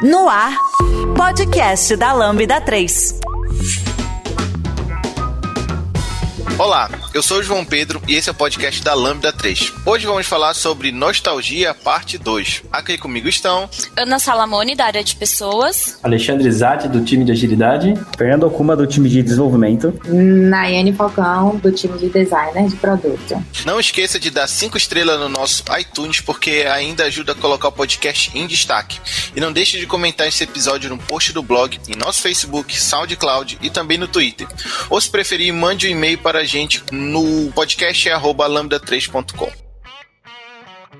No ar, podcast da Lambda 3. Olá, eu sou o João Pedro e esse é o podcast da Lambda 3. Hoje vamos falar sobre Nostalgia, parte 2. Aqui comigo estão Ana Salamone, da área de pessoas. Alexandre Zatti, do time de agilidade. Fernando Okuma, do time de desenvolvimento. Nayane Falcão, do time de designer de produto. Não esqueça de dar 5 estrelas no nosso iTunes, porque ainda ajuda a colocar o podcast em destaque. E não deixe de comentar esse episódio no post do blog, em nosso Facebook, SoundCloud e também no Twitter. Ou se preferir, mande um e-mail para a gente no podcast lambda3.com.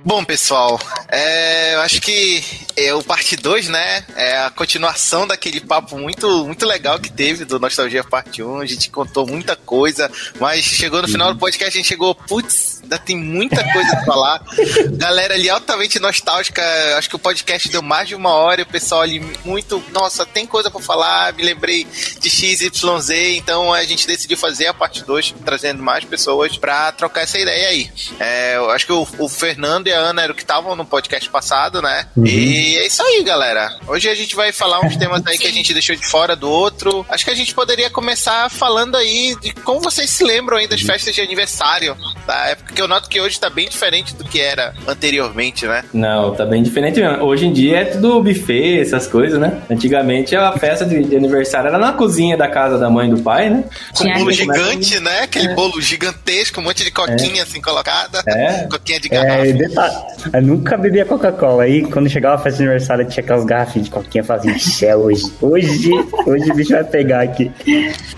Bom, pessoal, é, eu acho que é o parte 2, né? É a continuação daquele papo muito, muito legal que teve do Nostalgia Parte 1. A gente contou muita coisa, mas chegou no final do podcast, a gente chegou, putz, ainda tem muita coisa pra falar. Galera ali altamente nostálgica, acho que o podcast deu mais de uma hora e o pessoal ali muito, nossa, tem coisa pra falar, me lembrei de XYZ, então a gente decidiu fazer a parte 2, trazendo mais pessoas pra trocar essa ideia aí. É, eu acho que o, o Fernando e a Ana eram que estavam no podcast passado, né? Uhum. E é isso aí, galera. Hoje a gente vai falar uns temas aí que a gente deixou de fora do outro. Acho que a gente poderia começar falando aí de como vocês se lembram aí das festas de aniversário da época, que eu noto que hoje tá bem diferente do que era anteriormente, né? Não, tá bem diferente mesmo. Hoje em dia é tudo buffet, essas coisas, né? Antigamente a festa de, de aniversário era na cozinha da casa da mãe e do pai, né? Com um bolo gigante, né? Aquele é. bolo gigantesco, um monte de coquinha é. assim colocada. É. Coquinha de garrafa. É, eu nunca bebia Coca-Cola. Aí, quando chegava a festa de aniversário, tinha aquelas garrafinhas de coquinha fazia xé hoje. Hoje, hoje o bicho vai pegar aqui.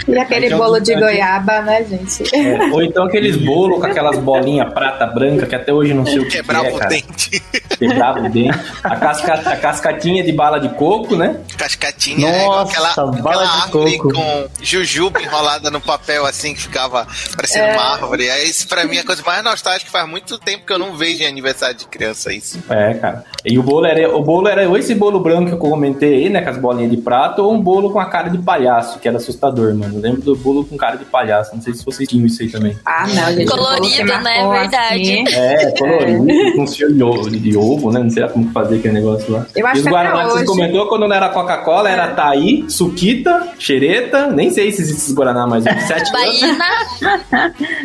E aquele então, bolo de goiaba, né, gente? É, ou então aqueles bolos com aquelas bolinhas prata branca, que até hoje não sei o que Quebrava é, o dente. Quebrava o dente. A, casca, a cascatinha de bala de coco, né? Cascatinha, Nossa, é, aquela, bala aquela de coco. com jujuba enrolada no papel, assim, que ficava parecendo é. uma árvore. É, isso pra mim é a coisa mais nostálgica. Faz muito tempo que eu não vejo em aniversário de criança isso. É, cara. E o bolo era, o bolo era ou esse bolo branco que eu comentei aí, né? Com as bolinhas de prato, ou um bolo com a cara de palhaço, que era assustador, mano. Eu lembro do bolo com cara de palhaço. Não sei se vocês tinham isso aí também. Ah, não, gente. Colorido, né? Verdade. Assim. É, colorido, com cheiro de ovo, de ovo, né? Não sei como fazer aquele negócio lá. Eu acho e os que Guaraná que hoje... você comentou, quando não era Coca-Cola, era É. Taí, Suquita, Xereta, nem sei se existe esses Guaraná mais. Sete Baína,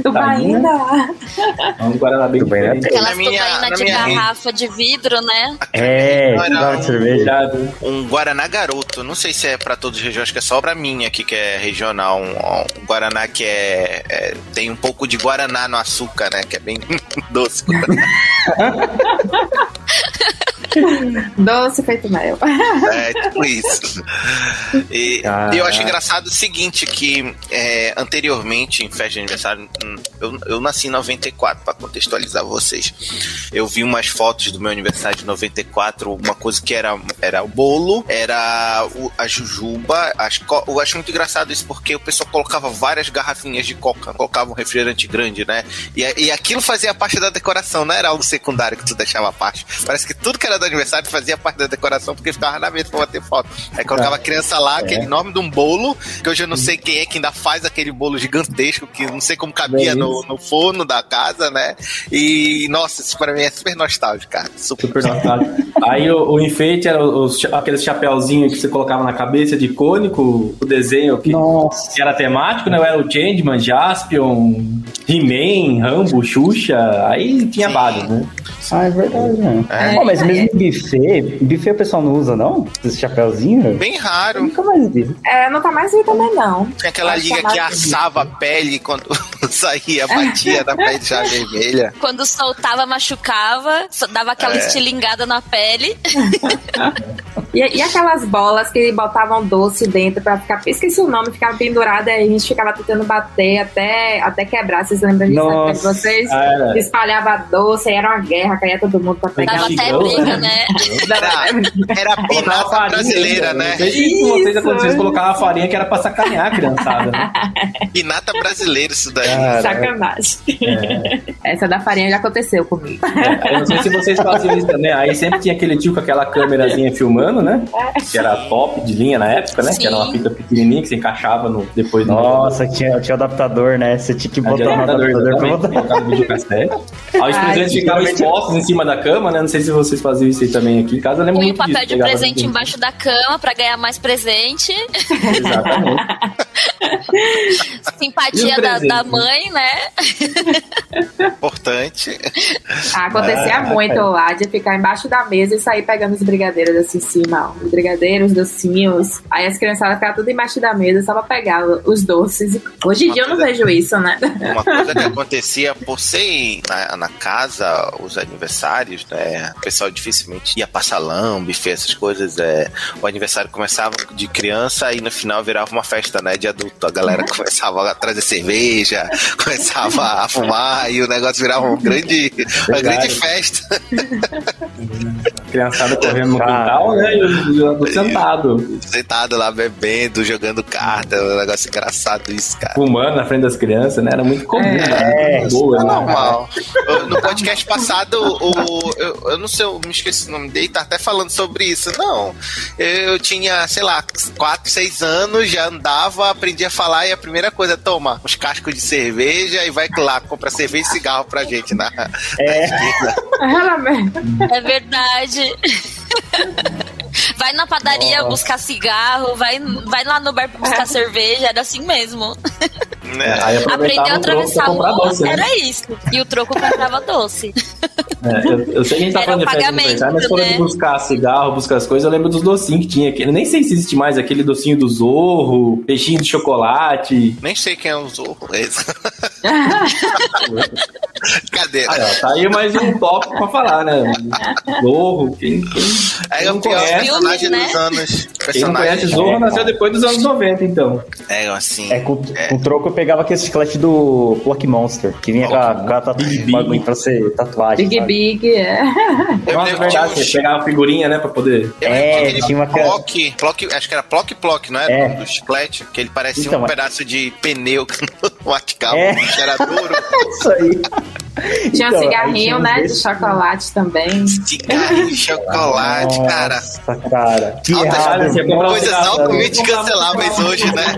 Do Baína. É um Guaraná bem Tubaína diferente. aquelas Na minha- tubaína na de minha- garrafa de vidro, né? É, Não, era cerveja. Irado. um Guaraná Garoto. Não sei se é pra todos os regiões, acho que é só pra mim aqui que é regional. Um, um Guaraná que é, é- tem um pouco de Guaraná no açúcar, né? Que é bem doce. Doce feito mel. É tipo isso. E, e eu acho engraçado o seguinte, que é, anteriormente, em festa de aniversário, hum, eu, eu nasci em 94, pra contextualizar vocês. Eu vi umas fotos do meu aniversário de 94, uma coisa que era, era o bolo, era o- a jujuba. As eu acho muito engraçado isso, porque o pessoal colocava várias garrafinhas de coca, colocava um refrigerante grande, né? E, e aquilo fazia parte da decoração, não era algo secundário que tu deixava a parte. Parece que tudo que era do aniversário fazia parte da decoração, porque ficava na mesa pra bater foto. Aí colocava a criança lá, aquele nome de um bolo, que hoje eu não sei quem é que ainda faz aquele bolo gigantesco, que não sei como cabia É no, no forno da casa, né? E, nossa, isso pra mim é super nostálgico, cara. Super. Super nostálgico. Aí o, o enfeite era os, aqueles chapéuzinhos que você colocava na cabeça de cônico, o desenho que, Nossa. que era temático, né? Era o Changeman, Jaspion, He-Man, Rambo, Xuxa, aí tinha vários, né? Ah, é verdade, né? É. Pô, mas mesmo buffet, buffet o pessoal não usa, não? Esse chapéuzinho? Bem Eu raro. nunca mais vi. É, não tá mais aí também, não. Tinha aquela liga que é que assava a pele quando saía, batia na pele já vermelha. Quando soltava, machucava, dava aquela É. estilingada na pele. E, e aquelas bolas que botavam doce dentro pra ficar. Esqueci o nome, ficava pendurada e a gente ficava tentando bater até, até quebrar. Vocês lembram disso? Nossa. de vocês? Era. Espalhava doce, aí era uma guerra, caía todo mundo pra pegar. Dava até briga, né? né? Era, era a farinha, brasileira, né? Vocês Isso. aconteceu, vocês colocavam farinha que era pra sacanear a criançada, né? Pinata brasileira, isso daí. Cara, Sacanagem. É. Essa da farinha já aconteceu comigo. É, eu não sei se vocês faziam isso também. Aí sempre tinha aquele tio com aquela câmerazinha filmando, né? Que era top de linha na época, né? Que era uma Sim. fita pequenininha que você encaixava no, depois do Nossa, tinha, tinha o adaptador, né? Você tinha que botar no adaptador, adaptador pra botar. colocar no videocassete. Aí os Ai, presentes ficavam expostos em cima da cama, né? Não sei se vocês faziam isso aí também aqui em casa. Eu lembro Põe o papel disso, de presente assim. embaixo da cama pra ganhar mais presente. Exatamente. Simpatia da, da mãe, né? Importante. Ah, Acontecia Ah, muito lá de ficar embaixo da mesa e sair pegando os brigadeiros assim em cima, ó. Os brigadeiros, os docinhos. Aí as criançadas ficavam tudo embaixo da mesa só pra pegar os doces. Hoje em dia eu não vejo isso, né? Uma coisa que acontecia por ser na, na casa, os aniversários, né? O pessoal dificilmente ia pra salão, buffet, essas coisas. É, o aniversário começava de criança e no final virava uma festa, né? De adulto. A galera começava a trazer cerveja, começava a fumar e o negócio virava um grande, uma grande festa. Criançada correndo no quintal, né? Sentados, Sentado lá bebendo, jogando carta, um negócio engraçado isso, cara. fumando na frente das crianças, né? Era muito comum. É, né? Boa, É né? normal. Eu- No podcast passado, o, eu, eu não sei, eu me esqueci o nome dele, tá até falando sobre isso. Não, eu tinha, sei lá, 4, 6 anos, já andava, aprendi a falar e a primeira coisa, toma uns cascos de cerveja e vai lá, compra cerveja e cigarro pra gente na, É. na esquina. É verdade. Vai na padaria Nossa. buscar cigarro, vai, vai lá no bar buscar cerveja, era assim mesmo. Né? Aí aproveitava Aprendeu a o atravessar rua, doce, né? era isso. E o troco comprava doce. É, eu, eu sei que a gente tá Era falando o de festa de aniversário, mas quando né? de buscar cigarro, buscar as coisas, eu lembro dos docinhos que tinha aqui. Eu nem sei se existe mais aquele docinho do Zorro, peixinho de chocolate. Nem sei quem é o Zorro. Esse. Cadê? Ah, ó, tá aí mais um tópico pra falar, né? Zorro, quem, quem, É quem o não conhece, personagem Filmes, dos né? anos. quem não conhece. Zorro nasceu depois dos anos 90, então. É, assim. É, com, com troco pegava aquele chiclete do Block Monster, que vinha com a, com a tatu- Big Big. bagulho pra ser tatuagem. Big sabe? Big, é. Eu Nossa, é verdade, você pegava a figurinha, né, pra poder... Eu É, tinha uma Plock, Plock, acho que era Plock Plock, não é? É. O nome do chiclete, que ele parecia Então, um é. pedaço de pneu no Atical, É. um era duro. Isso aí. Tinha Então, um aí cigarrinho, tinha né? De chocolate também. Cigarro de chocolate, cara. Nossa, cara. Que Altas um Coisas cigarro, altamente né? canceláveis hoje, né?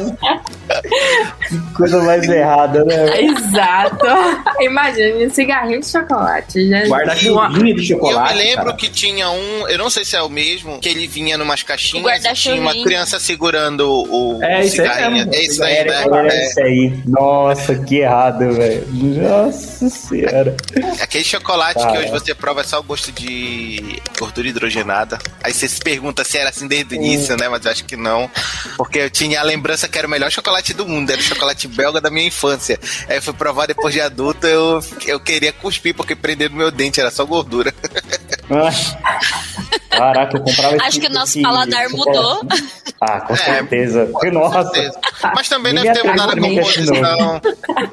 Coisa mais errada, né? Exato. Imagina, um cigarrinho de chocolate. Já... Guarda-chuvinha de E eu chocolate, me lembro cara. que tinha um, eu não sei se é o mesmo, que ele vinha numas O caixinhas e tinha uma criança segurando o, É, o isso aí cigarrinho. mesmo. É isso aí, né? É. isso aí. Nossa, que errado, velho. Nossa senhora. Aquele chocolate que hoje você prova é só o gosto de gordura hidrogenada. Aí você se pergunta se era assim desde o início, né? Mas eu acho que não. Porque eu tinha a lembrança que era o melhor chocolate do mundo. Era o chocolate belga da minha infância. Aí eu fui provar depois de adulto, eu, eu queria cuspir, porque prender no meu dente era só gordura. Caraca, eu comprava esse Acho que o nosso paladar mudou. Ah, com É, certeza. Com Nossa. certeza. Mas também deve ter mudado a composição.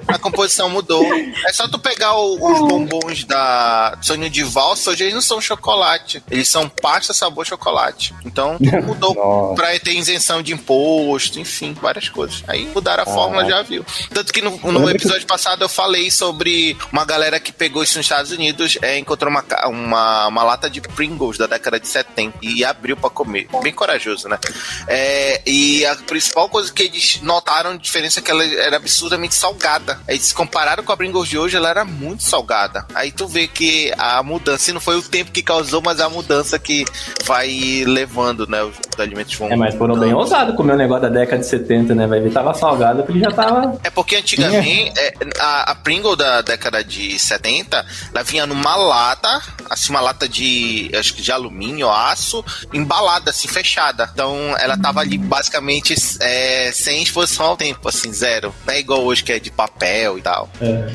A composição mudou. É só tu pegar o- os bombons da Sonho de Valsa, hoje eles não são chocolate. Eles são pasta sabor chocolate. Então mudou Nossa. pra ter isenção de imposto, enfim, várias coisas. Aí mudaram a fórmula, já viu. Tanto que no, no episódio passado eu falei sobre uma galera que pegou isso nos Estados Unidos, é, encontrou uma, uma, uma lata de Pringles da década de 70 e abriu pra comer. Bem corajoso, né? É, e a principal coisa que eles notaram diferença é que ela era absurdamente salgada. Eles compararam com a Pringles de hoje, ela era muito salgada. Aí tu vê que a mudança, não foi o tempo que causou, mas a mudança que vai levando, né? Os, os alimentos vão. É, mas foram bem ousados comer o negócio da década de 70, né? Vai ver, tava salgado porque já tava. É porque antigamente é, a, a Pringle da década de 70, ela vinha numa lata, assim, uma lata de acho que de alumínio, aço, embalada, assim, fechada. Então ela tava ali basicamente é, sem exposição ao tempo, assim, zero. Não é igual hoje que é de papel e tal. É.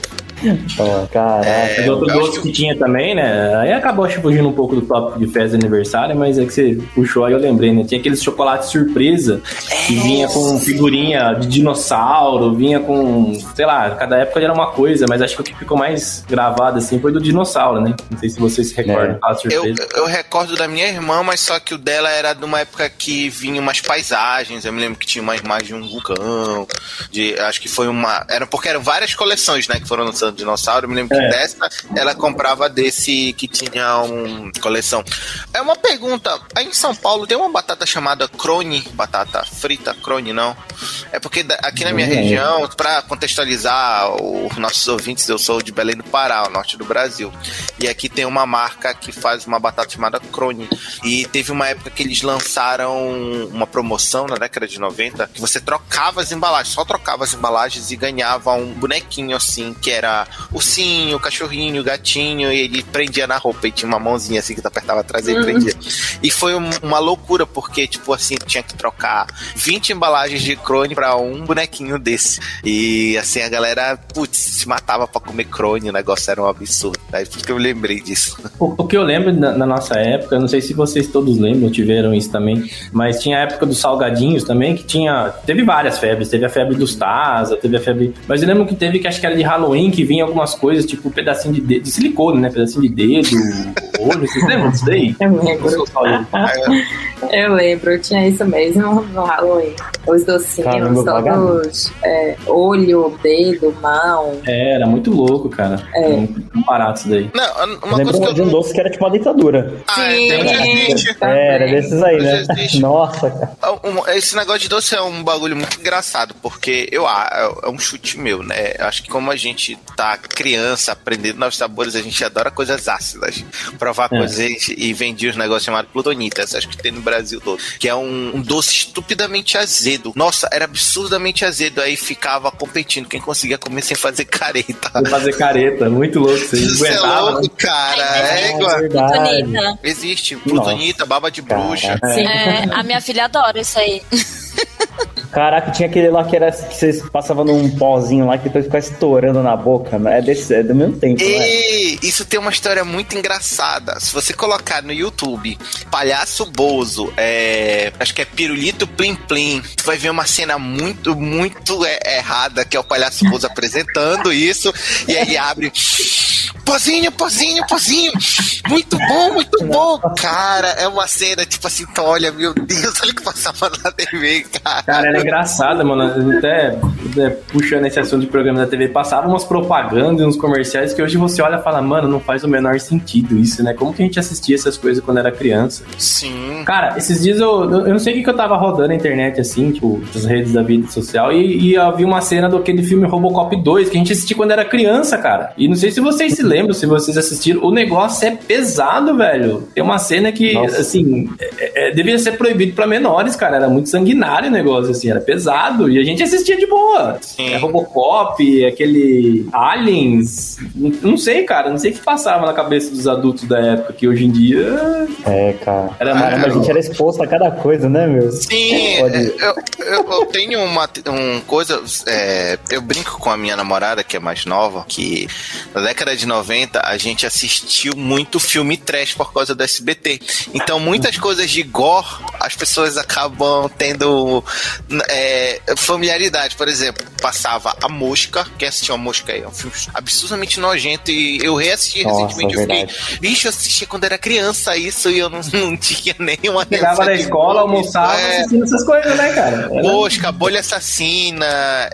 Ó, caraca. É, Mas outro eu acho doce que tinha também, né? Aí acabou fugindo um pouco do tópico de festa de aniversário, mas é que você puxou aí, eu lembrei, né? Tinha aqueles chocolates surpresa que vinha com figurinha de dinossauro, vinha com, sei lá, cada época era uma coisa, mas acho que o que ficou mais gravado assim foi do dinossauro, né? Não sei se vocês se recordam. É. A Eu, surpresa. eu recordo da minha irmã, mas só que o dela era de uma época que vinha umas paisagens. Eu me lembro que tinha uma imagem de um vulcão. De, acho que foi uma. Era porque eram várias coleções, né? Que foram lançando dinossauro. Eu me lembro que É. dessa ela comprava desse que tinha uma coleção. É uma pergunta. Aí em São Paulo tem uma batata chamada crone, batata frita, crone não. É porque aqui na minha Não. região, para contextualizar os nossos ouvintes, eu sou de Belém do Pará, o norte do Brasil. E aqui tem uma marca que faz uma batata chamada Crone. E teve uma época que eles lançaram uma promoção na década de 90 que você trocava as embalagens, só trocava as embalagens e ganhava um bonequinho assim, que era ursinho, cachorrinho, gatinho, e ele prendia na roupa e tinha uma mãozinha assim que tu apertava atrás e ele prendia. E foi um- uma loucura, porque, tipo assim, tinha que trocar 20 embalagens de Crone pra um bonequinho desse. E assim, a galera, putz, se matava pra comer Crone, o negócio era um absurdo. Aí por isso que eu lembrei disso. O, o que eu lembro na, na nossa época, eu não sei se vocês todos lembram, tiveram isso também, mas tinha a época dos salgadinhos também, que tinha. Teve várias febres, teve a febre dos Taza, teve a febre. Mas eu lembro que teve que acho que era de Halloween, que vinha algumas coisas, tipo um pedacinho de dedo, de silicone, né? Pedacinho de dedo, olho. Vocês lembram disso daí? Eu lembro. Eu lembro, tinha isso mesmo no Halloween. Os docinhos, Caramba, todos é, olho, dedo, mão. É, era muito louco, cara. É. Muito barato isso daí. Não, Eu uma lembro coisa que eu de um doce que era tipo uma ditadura. Ah, é, Sim. É, era desses aí, né? Nossa, cara. Um- Esse negócio de doce é um bagulho muito engraçado, porque eu ah, é um chute meu, né? Eu acho que como a gente tá criança, aprendendo novos sabores, a gente adora coisas ácidas. Provar É. coisas e vender os negócios chamados plutonitas, acho que tem no Brasil todo. Que é um, um doce estupidamente azedo. Nossa, era absurdamente azedo. Aí ficava competindo quem conseguia comer sem fazer careta. Vou fazer careta, muito louco isso aí. Isso é né? louco, cara. Ai, É igual. verdade. Bonita. Existe plutonita, baba de bruxa. Sim. É, a minha filha adora isso aí. Caraca, tinha aquele lá que era que vocês passavam num pozinho lá que depois ficava estourando na boca. né? É, desse, é do mesmo tempo, né? E isso tem uma história muito engraçada. Se você colocar no YouTube Palhaço Bozo, é, acho que é Pirulito Plim Plim, tu vai ver uma cena muito, muito é, errada, que é o Palhaço Bozo apresentando isso, e aí abre. Pozinho, pozinho, pozinho. Muito bom, muito bom. Cara, é uma cena tipo assim, olha, meu Deus, olha o que passava na TV, cara. Cara, era engraçada, mano. Até, até puxando esse assunto de programa da TV, passava umas propagandas e uns comerciais que hoje você olha e fala, mano, não faz o menor sentido isso, né? Como que a gente assistia essas coisas quando era criança? Sim. Cara, esses dias eu, eu não sei o que, que eu tava rodando na internet, assim, tipo, nas redes da vida social, e, e eu vi uma cena daquele filme Robocop 2 que a gente assistia quando era criança, cara. E não sei se vocês se lembram, se vocês assistiram. O negócio é pesado, velho. Tem uma cena que, Nossa. assim, é, é, devia ser proibido pra menores, cara. Era muito sanguinário o negócio, assim, era pesado. E a gente assistia de boa. Sim. É Robocop, aquele Aliens. Não, sei, cara. Não sei o que passava na cabeça dos adultos da época, que hoje em dia É, cara. era Caramba, a mais. gente era exposto a cada coisa, né, meu? Sim, Pode- eu, eu, eu tenho uma um coisa. é, eu brinco com a minha namorada, que é mais nova, que na década de 90 a gente assistiu muito filme trash por causa do SBT. Então muitas coisas de gore as pessoas acabam tendo é, familiaridade. Por exemplo, passava A Mosca. Quem assistiu A Mosca aí? É um filme absurdamente nojento e eu reassisti Nossa, recentemente. Eu fiquei, verdade. bicho, eu assistia quando era criança isso e eu não, não tinha nenhuma Chegava de escola, almoçava, É, assistindo essas coisas, né, cara? Era- Mosca, bolha assassina,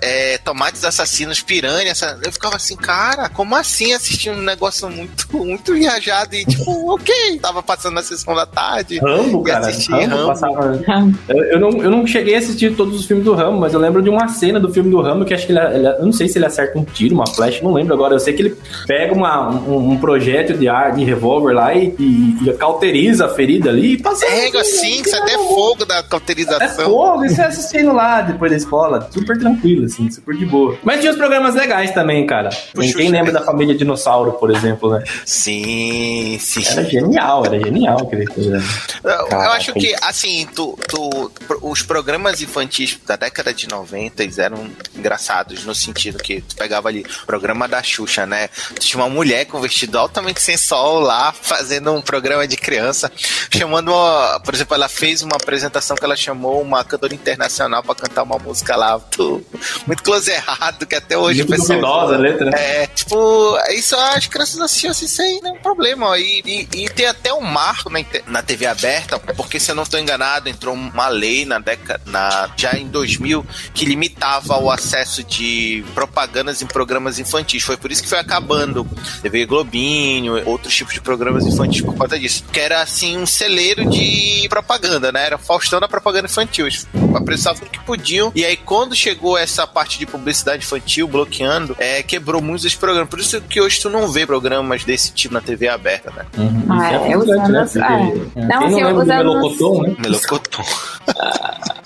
é, tomates assassinos, piranha. essa- Eu ficava assim, cara, como assim assistir um negócio muito, muito viajado e tipo, ok, tava passando na sessão da tarde. Rambo, cara. assisti Rambo, Rambo. passava. Eu, eu não, eu não cheguei a assistir todos os filmes do Rambo, mas eu lembro de uma cena do filme do Rambo que acho que ele, ele- eu não sei se ele acerta um tiro, uma flecha, não lembro agora. Eu sei que ele pega uma, um, um projétil de ar, de revólver lá e, e, e cauteriza a ferida ali e passa. É, assim, isso até fogo da É cauterização. fogo, e você assistindo lá depois da escola, super tranquilo, assim, super de boa. Mas tinha os programas legais também, cara. Puxa, Quem lembra da família Dinossauro, por exemplo, né? Sim, sim. Era genial, era genial aquele programa. Eu, eu acho que, assim, tu, tu- os programas infantis da década de 90 eram engraçados, no sentido que tu pegava ali o programa da Xuxa, né? Tinha uma mulher com vestido altamente sensual lá, fazendo um programa de criança, chamando, uma, por exemplo, ela fez uma apresentação que ela chamou uma cantora internacional para cantar uma música lá, muito, muito close errado, que até hoje Muito o pessoal- duvidosa a letra. é, tipo, isso as crianças assistiam assim, isso aí não é um problema. ó. E, e, e tem até um marco na, na TV aberta, porque se eu não estou enganado, entrou uma lei na década, na, já em 2000, que limitava o acesso de propagandas em programas infantis. Foi por isso que foi acabando TV Globinho, outros tipos de programas infantis por conta disso. Que era assim um celeiro de propaganda, né? Era o Faustão da propaganda infantil. Eles apresentavam tudo que podiam. E aí, quando chegou essa parte de publicidade infantil bloqueando, é, quebrou muitos desses programas. Por isso que hoje tu não vê programas desse tipo na TV aberta, né? Uhum. Ah, é, os frustrante, né? é. é. Não, Quem assim, não lembra os do anos- Melocoton, né? Melocotão.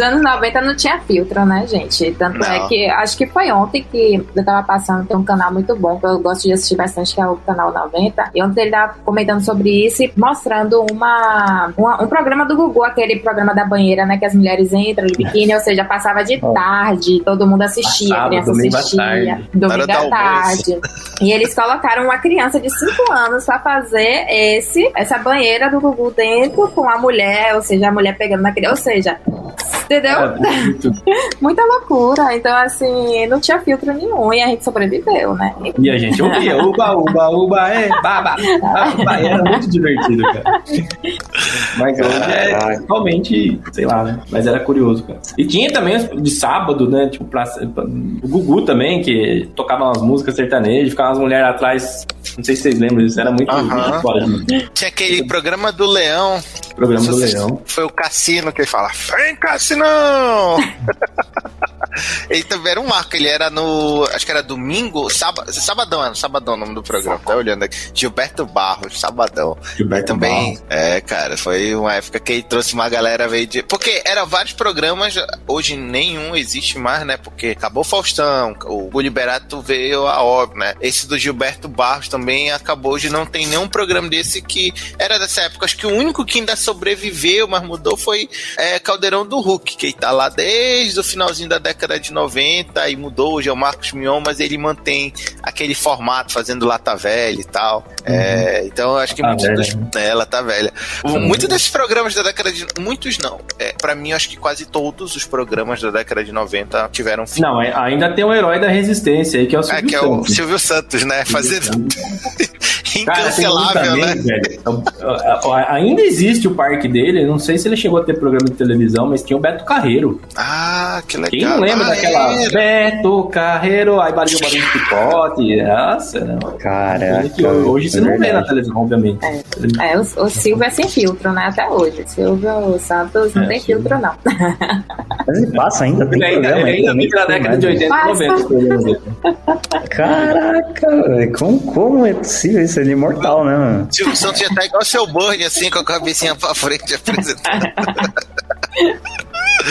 Nos anos 90 não tinha filtro, né, gente? Tanto Não. é que acho que foi ontem que eu tava passando, tem um canal muito bom que eu gosto de assistir bastante, que é o canal 90. E ontem ele tava comentando sobre isso e mostrando uma, uma- um programa do Gugu, aquele programa da banheira, né? Que as mulheres entram de biquíni, ou seja, passava de Oh. tarde, todo mundo assistia, a Passava criança domingo à assistia. tarde. Domingo à tarde. E eles colocaram uma criança de 5 anos pra fazer esse, essa banheira do Gugu dentro com a mulher, ou seja, a mulher pegando na criança. Ou seja, entendeu? É, Muita loucura. Então, assim, não tinha filtro nenhum e a gente sobreviveu, né? E a gente ouvia, uba, uba, uba, é, baba, baba, era muito divertido, cara. Mas hoje é totalmente, sei lá, né? Mas era curioso, cara. E tinha também de sábado, né? Tipo, pra, pra- o Gugu também, que tocava umas músicas sertanejas, ficava umas mulheres atrás. Não sei se vocês lembram disso, era muito, Aham. muito fora de Tinha aquele programa do Leão. programa do Leão. Foi o Cassino que ele fala: Vem, Cassinão! ele também era um marco, ele era no. Acho que era domingo, sábado, sabadão, era sabadão o nome do programa, tá olhando aqui. Gilberto Barros, sabadão. Gilberto também, é, cara, foi uma época que ele trouxe uma galera veio de. Porque eram vários programas, hoje nenhum existe mais, né? Porque acabou o Faustão, o Liberato veio a óbvio, né? Esse do Gilberto Barros também acabou, hoje não tem nenhum programa desse que era dessa época. Acho que o único que ainda sobreviveu, mas mudou, foi é, Caldeirão do Hulk, que tá lá desde o finalzinho da década de 90 e mudou, hoje é o Marcos Mion, mas ele mantém aquele formato, fazendo lata velha e tal. É, então eu acho que Tá muitos dos, né? é, ela tá velha. Tá Muitos desses programas da década de. Muitos não. É, para mim, acho que quase todos os programas da década de 90 tiveram fim. Não, é- ainda tem o herói da resistência aí, que é o É, Silvio que é o Santos. Silvio Santos, né? Fazendo. Cara, tem Incancelável, também, né? velho. Ainda existe o parque dele, não sei se ele chegou a ter programa de televisão, mas tinha o Beto Carreiro. Ah, que legal. Quem não lembra Ah, daquela é. Beto Carreiro, aí batia o barulho de picote? Nossa, não. Caraca. Que hoje você é não vê na verdade. televisão, obviamente. É, o, o Silvio é sem filtro, né? Até hoje. Silvio Santos não É, tem filtro, não. Mas ele passa ainda, tem ainda, programa ainda fica na tem década de mais, 80 e Passa. 90 os programas dele. Caraca, velho, como, como é possível isso? Ele é imortal, né, mano? Silvio Santos já tá igual seu Burnie, assim, com a cabecinha pra frente apresentando.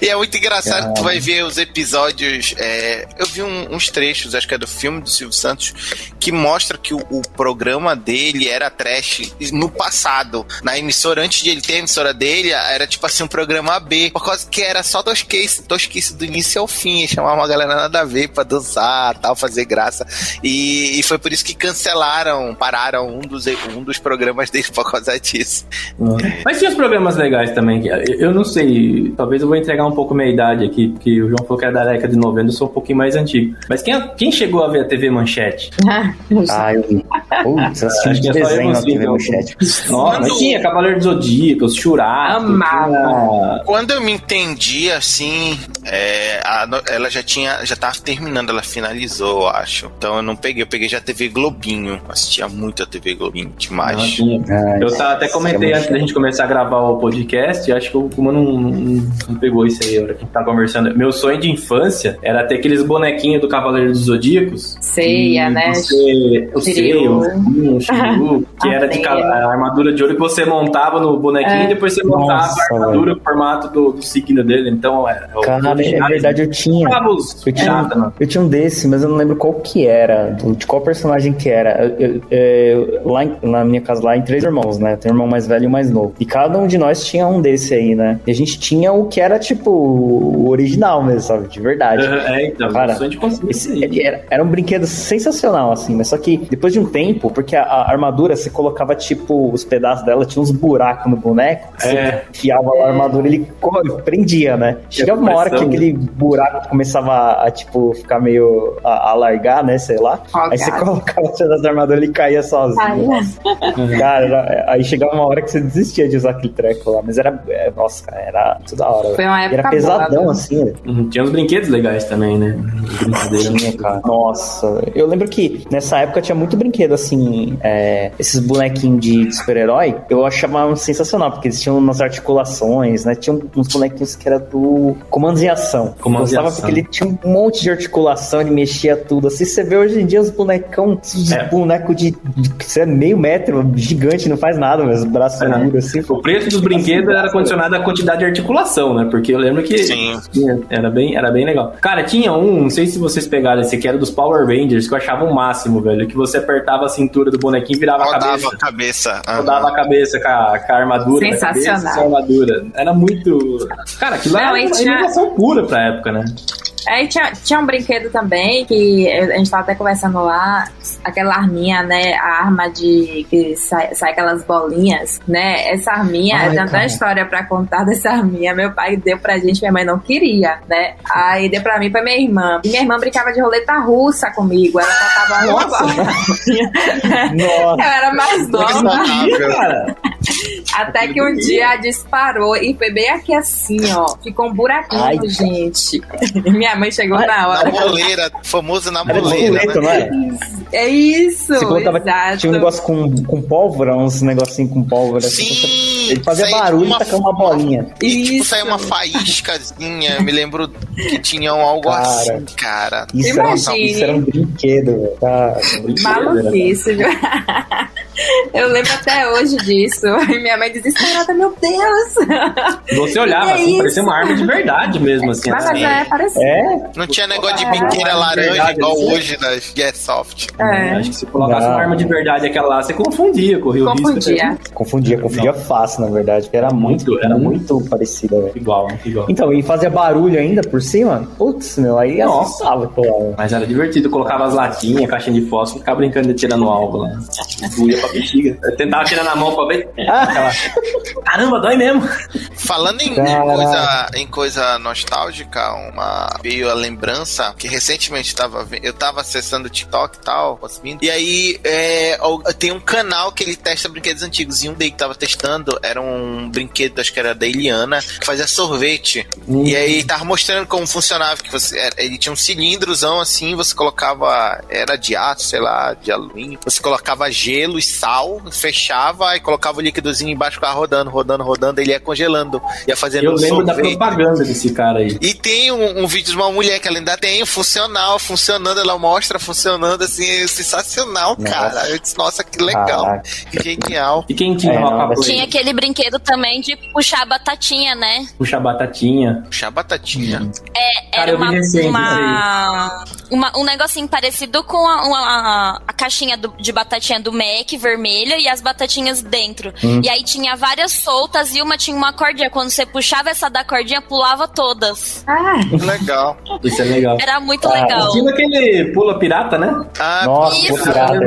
E é muito engraçado que tu vai ver os episódios. é, eu vi um- uns trechos, acho que é do filme do Silvio Santos, que mostra que o, o programa dele era trash no passado. Na emissora, antes de ele ter a emissora dele, era tipo assim um programa B. Por causa que era só tosquice, tosquice do início ao fim. e Chamava uma galera nada a ver pra dançar, tal, fazer graça. E, e foi por isso que cancelaram, pararam um dos, um dos programas dele por causa disso. Mas tinha os programas legais também. que Eu eu não sei, talvez eu vou entregar um pouco minha idade aqui, porque o João falou que era da década de 90, eu sou um pouquinho mais antigo. Mas quem, quem chegou a ver a TV Manchete? Ah, eu vi. Putz, assisti Acho que de é só eu na consigo, TV então. Manchete. Nossa, mas Quando- tinha Cavaleiro do Zodíaco, Churato, Amava. Quando eu me entendi assim, é, a ela já tinha, já tava terminando, ela finalizou, eu acho. Então eu não peguei, eu peguei já a TV Globinho. Assistia muito a TV Globinho, demais. Não tinha. Ah, Eu até comentei é antes da gente começar a gravar o podcast, acho que o Kuma não, não- não pegou isso aí, a hora que a gente tá conversando. Meu sonho de infância era ter aqueles bonequinhos do Cavaleiro dos Zodíacos. Ceia, né? Você, o. Seiya, o Shiryu, que era de a armadura de ouro que você montava no bonequinho É. e depois você montava Nossa, a armadura no formato do, do signo dele. Então, é. é o- Cara, é verdade, eu tinha. Eu tinha, chata, mano. eu tinha um desse, mas eu não lembro qual que era, de qual personagem que era. Eu- eu- eu- lá em- na minha casa, lá em três irmãos, né? Tem um irmão mais velho e um mais novo. E cada um de nós tinha um desse aí, né? E a gente tinha o que era, tipo, o original mesmo, sabe? De verdade. É, então, Cara, sonho de Esse- era, era um brinquedo sensacional, assim, mas só que depois de um tempo, porque a, a armadura você colocava, tipo, os pedaços dela, tinha uns buracos no boneco, você É. enfiava a armadura ele prendia, né? Chegava uma hora que né? aquele buraco começava a, tipo, ficar meio a, a largar, né? Sei lá. Ó, Aí você colocava os pedaços da armadura e ele caía sozinho. Ai, Cara, era- aí chegava uma hora que você desistia de usar aquele treco lá, mas era, é, nossa, cara, era tudo da hora. Foi uma E época era pesadão, boa, assim, né? Uhum, Tinha uns brinquedos legais também, né? Brincadeira. Tinha, cara. Nossa, eu lembro que nessa época tinha muito brinquedo, assim, é, esses bonequinhos de super-herói, eu achava sensacional, porque eles tinham umas articulações, né? Tinha uns bonequinhos que era do Comandos em Ação. Comandos em Gostava Ação. porque ele tinha um monte de articulação, ele mexia tudo. Assim, você vê hoje em dia os bonecão, esses É. boneco de, de você é meio metro, gigante, não faz nada, mas braço É. duro, assim. O preço dos brinquedos era condicionado à quantidade de articulação, né? Porque eu lembro que Sim. tinha- era, bem, era bem legal. Cara, tinha um, não sei se vocês pegaram esse que era dos Power Rangers, que eu achava o máximo, velho. Que você apertava a cintura do bonequinho e virava a Rodava cabeça. a cabeça. aham. Rodava a cabeça com a, com a armadura. cabeça, Sensacional. sem a armadura. Era muito. Cara, aquilo Não, era uma tinha- inovação pura pra época, né? Aí tinha, tinha um brinquedo também que a gente tava até conversando lá, aquela arminha, né? A arma de que sai, sai aquelas bolinhas, né? Essa arminha, Ai, tem uma história pra contar dessa arminha. Meu pai deu pra gente, minha mãe não queria, né? Aí deu pra mim pra minha irmã. E minha irmã brincava de roleta russa comigo. Ela uma bolinha. Nossa. Eu era mais nova. Cara, Até que um dia disparou e foi bem aqui assim, ó. Ficou um buraquinho, Ai. gente. Minha mãe chegou Ai, na Na hora. boleira, famoso na Era boleira, esqueleto, não né? era? É isso, Você colocava, exato. tinha um negócio com, com pólvora, uns negocinho com pólvora. assim, Sim! Ele fazia barulho uma- e tacava uma bolinha. E tipo, saiu uma faíscazinha. Eu me lembro que tinham algo Cara. assim, cara. Isso era, um, isso era um brinquedo. Cara, Maluquice, viu? Eu lembro até hoje disso. E minha mãe desesperada, meu Deus! você olhava Que assim, isso? parecia uma arma de verdade mesmo, assim. Mas né? é, parece. É? Não tinha negócio de Ah, biqueira laranja verdade, igual isso. hoje das Getsoft. É, Acho que se colocasse Não. uma arma de verdade aquela lá, você confundia, corria o risco. confundia. Confundia, confundia fácil, na verdade. Porque era muito, Muito, era muito parecida, velho. Igual, igual. Então, e fazia barulho ainda por cima? Putz, meu, aí assustava, pô. Mas era divertido, colocava as latinhas, caixinha de fósforo, ficava brincando de tirar no alvo lá. Doía pra bexiga. Eu tentava tirar na mão pra ver. Aquela... Caramba, dói mesmo. Falando em, em coisa, em coisa nostálgica, uma veio a lembrança que recentemente tava, eu tava acessando o TikTok e tal, consumindo, e aí é, tem um canal que ele testa brinquedos antigos, e um dele que tava testando era um brinquedo, acho que era da Eliana, que fazia sorvete. E aí tava mostrando como funcionava, que você, ele tinha um cilindrozão assim, você colocava, era de aço, sei lá, de alumínio, você colocava gelo e sal, fechava e colocava o líquidozinho embaixo, ficava rodando, rodando, rodando, ele ia congelando, ia fazendo Eu lembro da sorvete. propaganda desse cara aí. E tem um, um vídeo de uma mulher que ela ainda tem funcional, funcionando, ela mostra funcionando, assim, é sensacional, Nossa. cara. Eu disse, nossa, que legal, Caraca. que genial. E quem tinha É, uma não, Tinha aquele brinquedo também de puxar a batatinha, né? puxa batatinha. Puxar batatinha. É, Cara, era vi uma, recente uma, uma- um negocinho parecido com a, uma- a caixinha do- de batatinha do Mac vermelha e as batatinhas dentro. Hum. E aí tinha várias soltas e uma tinha uma cordinha. Quando você puxava essa da cordinha, pulava todas. Ah, Legal. Isso é legal. Era muito Ah, legal. Tinha aquele pula pirata, né? Ah, Nossa, Isso. pô, pirata.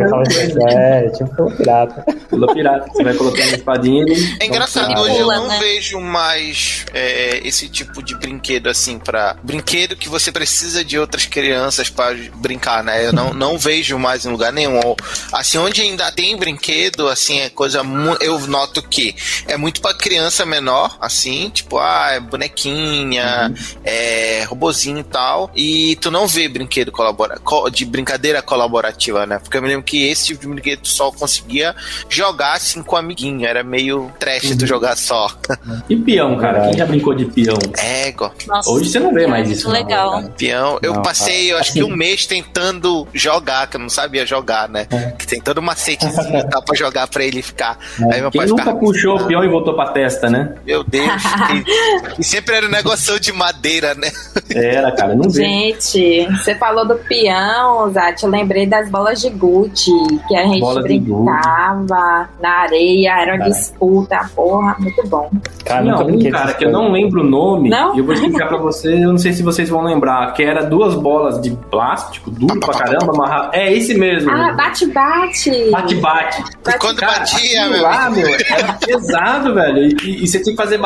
É, tinha um pirata. Pula pirata. Você vai colocando a espadinha e. É engraçado, Ele hoje pula, eu não né? vejo mais é, esse tipo de brinquedo assim pra. Brinquedo que você precisa de outras crianças pra brincar, né? Eu não, não vejo mais em lugar nenhum. Assim, onde ainda tem brinquedo, assim, é coisa muito. Eu noto que é muito pra criança menor, assim, tipo, ah, é bonequinha, é robozinho e tal. E tu não vê brinquedo colabora co- de brincadeira colaborativa, né? Porque eu me lembro que esse tipo de brinquedo tu só conseguia jogar assim com amiguinho. Era meio trash tu jogar só. E peão, cara? Quem já brincou de peão? Égua. Nossa, Hoje você não vê mais muito isso. não, legal. cara. Peão, eu Não, passei, eu acho assim- que um mês tentando jogar, que eu não sabia jogar, né? É. Que tem todo um macetezinho e tal pra jogar pra ele ficar. Aí meu Quem pai ficava, puxou o peão e voltou pra testa, né? Meu Deus. e, e sempre era um negócio de madeira, né? Era, cara, não vê. Gente, você falou do peão, Zati. Eu lembrei das bolas de gude, que a gente Bolas de brincava na areia, era uma disputa, porra, muito bom. Cara, nunca um, cara, que eu não lembro o nome. Não? E eu vou explicar pra vocês, eu não sei se vocês vão lembrar. Que era duas bolas de plástico, duro pra caramba, amarrado. É esse mesmo. Ah, bate-bate. Bate-bate. Quando Cara, batia, meu lá, amigo. meu, era pesado, velho. E, e- e você tinha que fazer.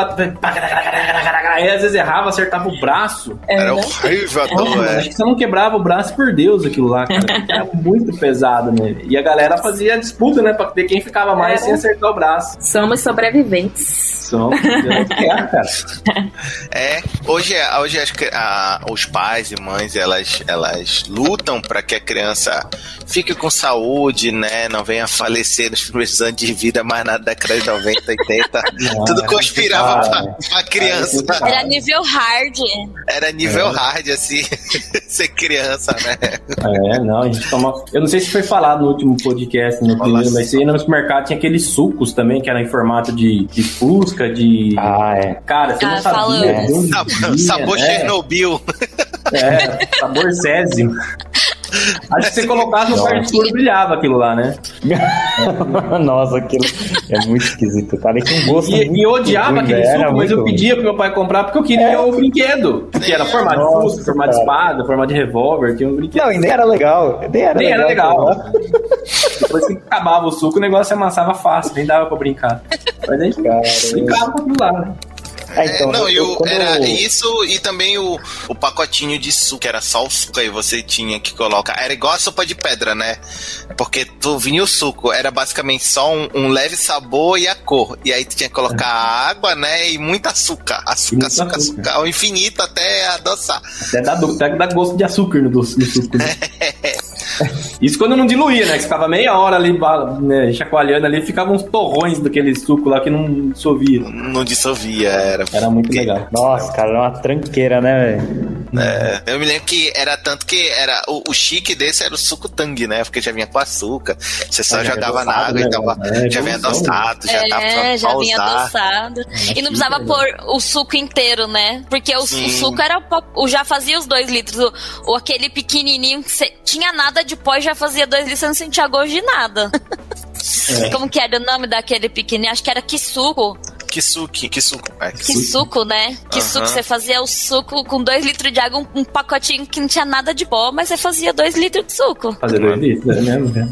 Aí às vezes errava, acertava o braço. Era horrível a Nossa, dor, mano, é. acho que você não quebrava o braço por Deus aquilo lá, cara. Era muito pesado nele. E a galera fazia disputa, né? Pra ver quem ficava mais É. sem acertar o braço. Somos sobreviventes. Só, é, cara. É, hoje, hoje acho que a- os pais e mães elas, elas lutam para que a criança fique com saúde, né? Não venha falecer nos primeiros anos de vida, mais na década de 90, 80. Tudo conspirava pra, pra criança. Era nível hard. Era nível É. hard, assim, ser criança, né? É, não, a gente toma. Eu não sei se foi falado no último podcast, no primeiro, mas você ia no supermercado, tinha aqueles sucos também, que era em formato de, de fusca, de. Ah, é. Cara, você Ah, não sabia. onde Sabor, sabor né? Chernobyl. É, sabor césio. Acho que você colocava no escuro brilhava aquilo lá, né? Nossa, aquilo é muito esquisito, cara. E um gosto E, e odiava aquele era suco, mas eu pedia pro meu pai comprar porque eu queria o brinquedo. Que era formato de Nossa, fusca, formato de espada, formato de revólver, tinha um brinquedo. Não, e nem era legal. Nem era Nem era legal. legal. Depois que acabava o suco, o negócio se amassava fácil, nem dava pra brincar. Mas a gente brincava com aquilo lá, né? É, É, então, não, eu- o- quando era eu- isso e também o, o pacotinho de suco, que era só o suco aí você tinha que colocar. Era igual a sopa de pedra, né? Porque tu vinha o suco, era basicamente só um, um leve sabor e a cor. E aí tu tinha que colocar água, né? E muito açúcar. Açúcar, açúcar, açúcar. açúcar, ao infinito até adoçar. Até dá, até dá gosto de açúcar no, doce- no suco. Né? Isso quando não diluía, né? Que ficava meia hora ali né, chacoalhando ali, ficavam uns torrões daquele suco lá que não dissolvia. Não dissolvia, era. Era muito legal. Nossa, cara, era uma tranqueira, né, velho? É, eu me lembro que era tanto que era o, o chique desse era o suco tangue, né? Porque já vinha com açúcar. Você só É, já jogava na água né, e tava? É, já vinha adoçado, já tava É, pra já vinha adoçado. E não precisava pôr o suco inteiro, né? Porque o, o suco era. pa- O, já fazia os dois litros. O, o aquele pequenininho que cê, tinha nada de pó e já fazia dois litros, você não sentia gosto de nada. É. Como que era o nome daquele pequenininho? Acho que era Kisuko. Que suco, que suco. É, que Que suco, né? Que suco. Você fazia o suco com dois litros de água, um, um pacotinho que não tinha nada de pó, mas você fazia dois litros de suco. Fazer dois litros, é mesmo, né?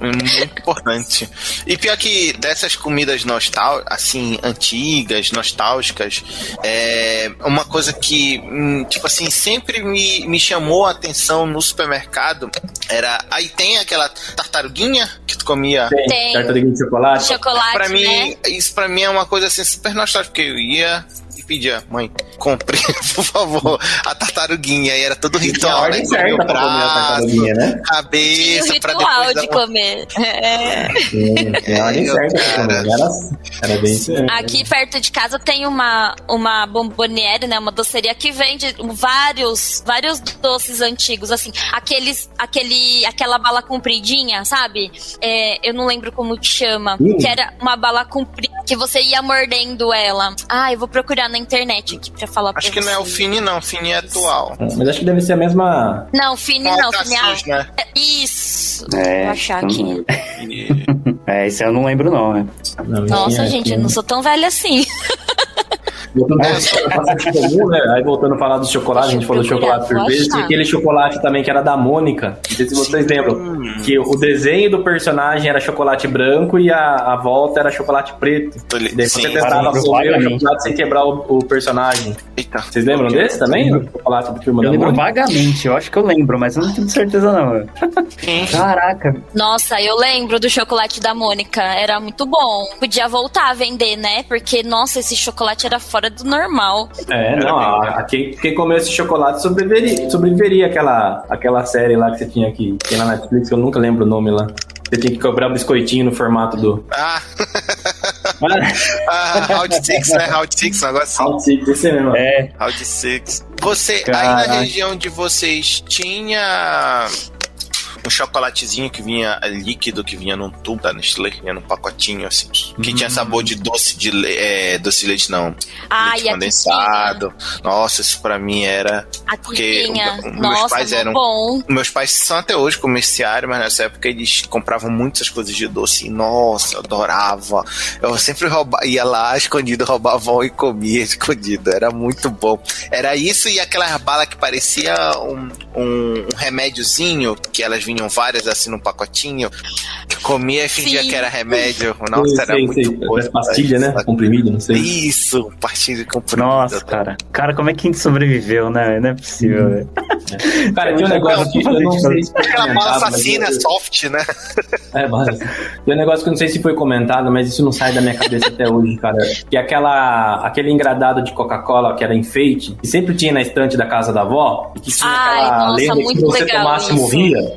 Muito importante. E pior que dessas comidas nostal assim, antigas, nostálgicas, é uma coisa que, hum, tipo assim, sempre me, me chamou a atenção no supermercado era. Aí tem aquela tartaruguinha que tu comia. Tem, Tem. tartaruguinha de chocolate. Chocolate, Pra mim, né? isso pra mim é uma coisa assim super nostálgica, porque eu ia pedia, mãe, compre, por favor, a tartaruguinha. E era todo ritual, né? ordem Comia certa o pra comer a braço, tartaruguinha, né? Tinha o cabeça, pra ritual depois de comer. É. Tinha a ordem É, certa pra cara. comer. Era, bem mesmo. Aqui perto de casa tem uma, uma bomboniere, né? Uma doceria que vende vários, vários doces antigos, assim. Aqueles, aquele, aquela bala compridinha, sabe? É, eu não lembro como que chama. Hum. Que era uma bala comprida que você ia mordendo ela. Ah, eu vou procurar na internet aqui pra falar Acho pra que não é o. Fini, não. O Fini é atual. Mas acho que deve ser a mesma. Não, Fini Com não, Fini alcaçuz, né? é- Isso. É, Vou achar aqui. É, isso eu não lembro, não, né? Não, Nossa, tinha- gente, eu não sou tão velha assim. Voltando é. comum, né? Aí voltando a falar do chocolate, a gente falou do chocolate surpresa. Tinha aquele chocolate também que era da Mônica. Não sei se vocês lembram. Hum. Que o desenho do personagem era chocolate branco e a, a volta era chocolate preto. Daí você Sim, comer o chocolate sem quebrar o, o personagem. Eita. Vocês lembram desse também? O chocolate do Turma eu da lembro Mônica? vagamente, eu acho que eu lembro, mas eu não tenho certeza não. Caraca. Nossa, eu lembro do chocolate da Mônica. Era muito bom. Podia voltar a vender, né? Porque, nossa, esse chocolate era fora do normal. É, não, a, a quem, quem comeu esse chocolate sobreviveria, sobreviveria aquela, aquela série lá que você tinha aqui, tem na Netflix, que eu nunca lembro o nome lá. Você tinha que cobrar um biscoitinho no formato do. Ah! ah, Round Six, né? Round Six, um negócio assim. Round Six, esse mesmo. É. Round Six. Você, Caraca. aí na região de vocês, tinha um chocolatezinho que vinha líquido, que vinha num tubo da Nestlé, vinha num pacotinho assim, que hum. tinha sabor de doce de é, doce de leite não. Ah, leite condensado. Nossa, isso pra mim era a porque o, o, Nossa, meus pais eram bom. meus pais são até hoje comerciários, mas nessa época eles compravam muitas coisas de doce. E, nossa, eu adorava. Eu sempre roubava, ia lá escondido, roubava e comia escondido. Era muito bom. Era isso e aquela bala que parecia um, um, um remédiozinho que elas vinham várias assim no pacotinho. Que comia e fingia Sim. que era remédio. Nossa, sei, era sei, muito sei. bom. pastilha, né? Comprimido, não sei. Isso, pastilha comprimido. Nossa, cara. Cara, como é que a gente sobreviveu, né? Não é possível. É. Cara, tem um negócio que eu não sei se Aquela bala assassina, eu... soft, né? É, mas tem um negócio que eu não sei se foi comentado, mas isso não sai da minha cabeça até hoje, cara. Que aquela, aquele engradado de Coca-Cola que era enfeite, que sempre tinha na estante da casa da avó, e que tinha Ai, aquela nossa, lenda que você tomasse isso. morria.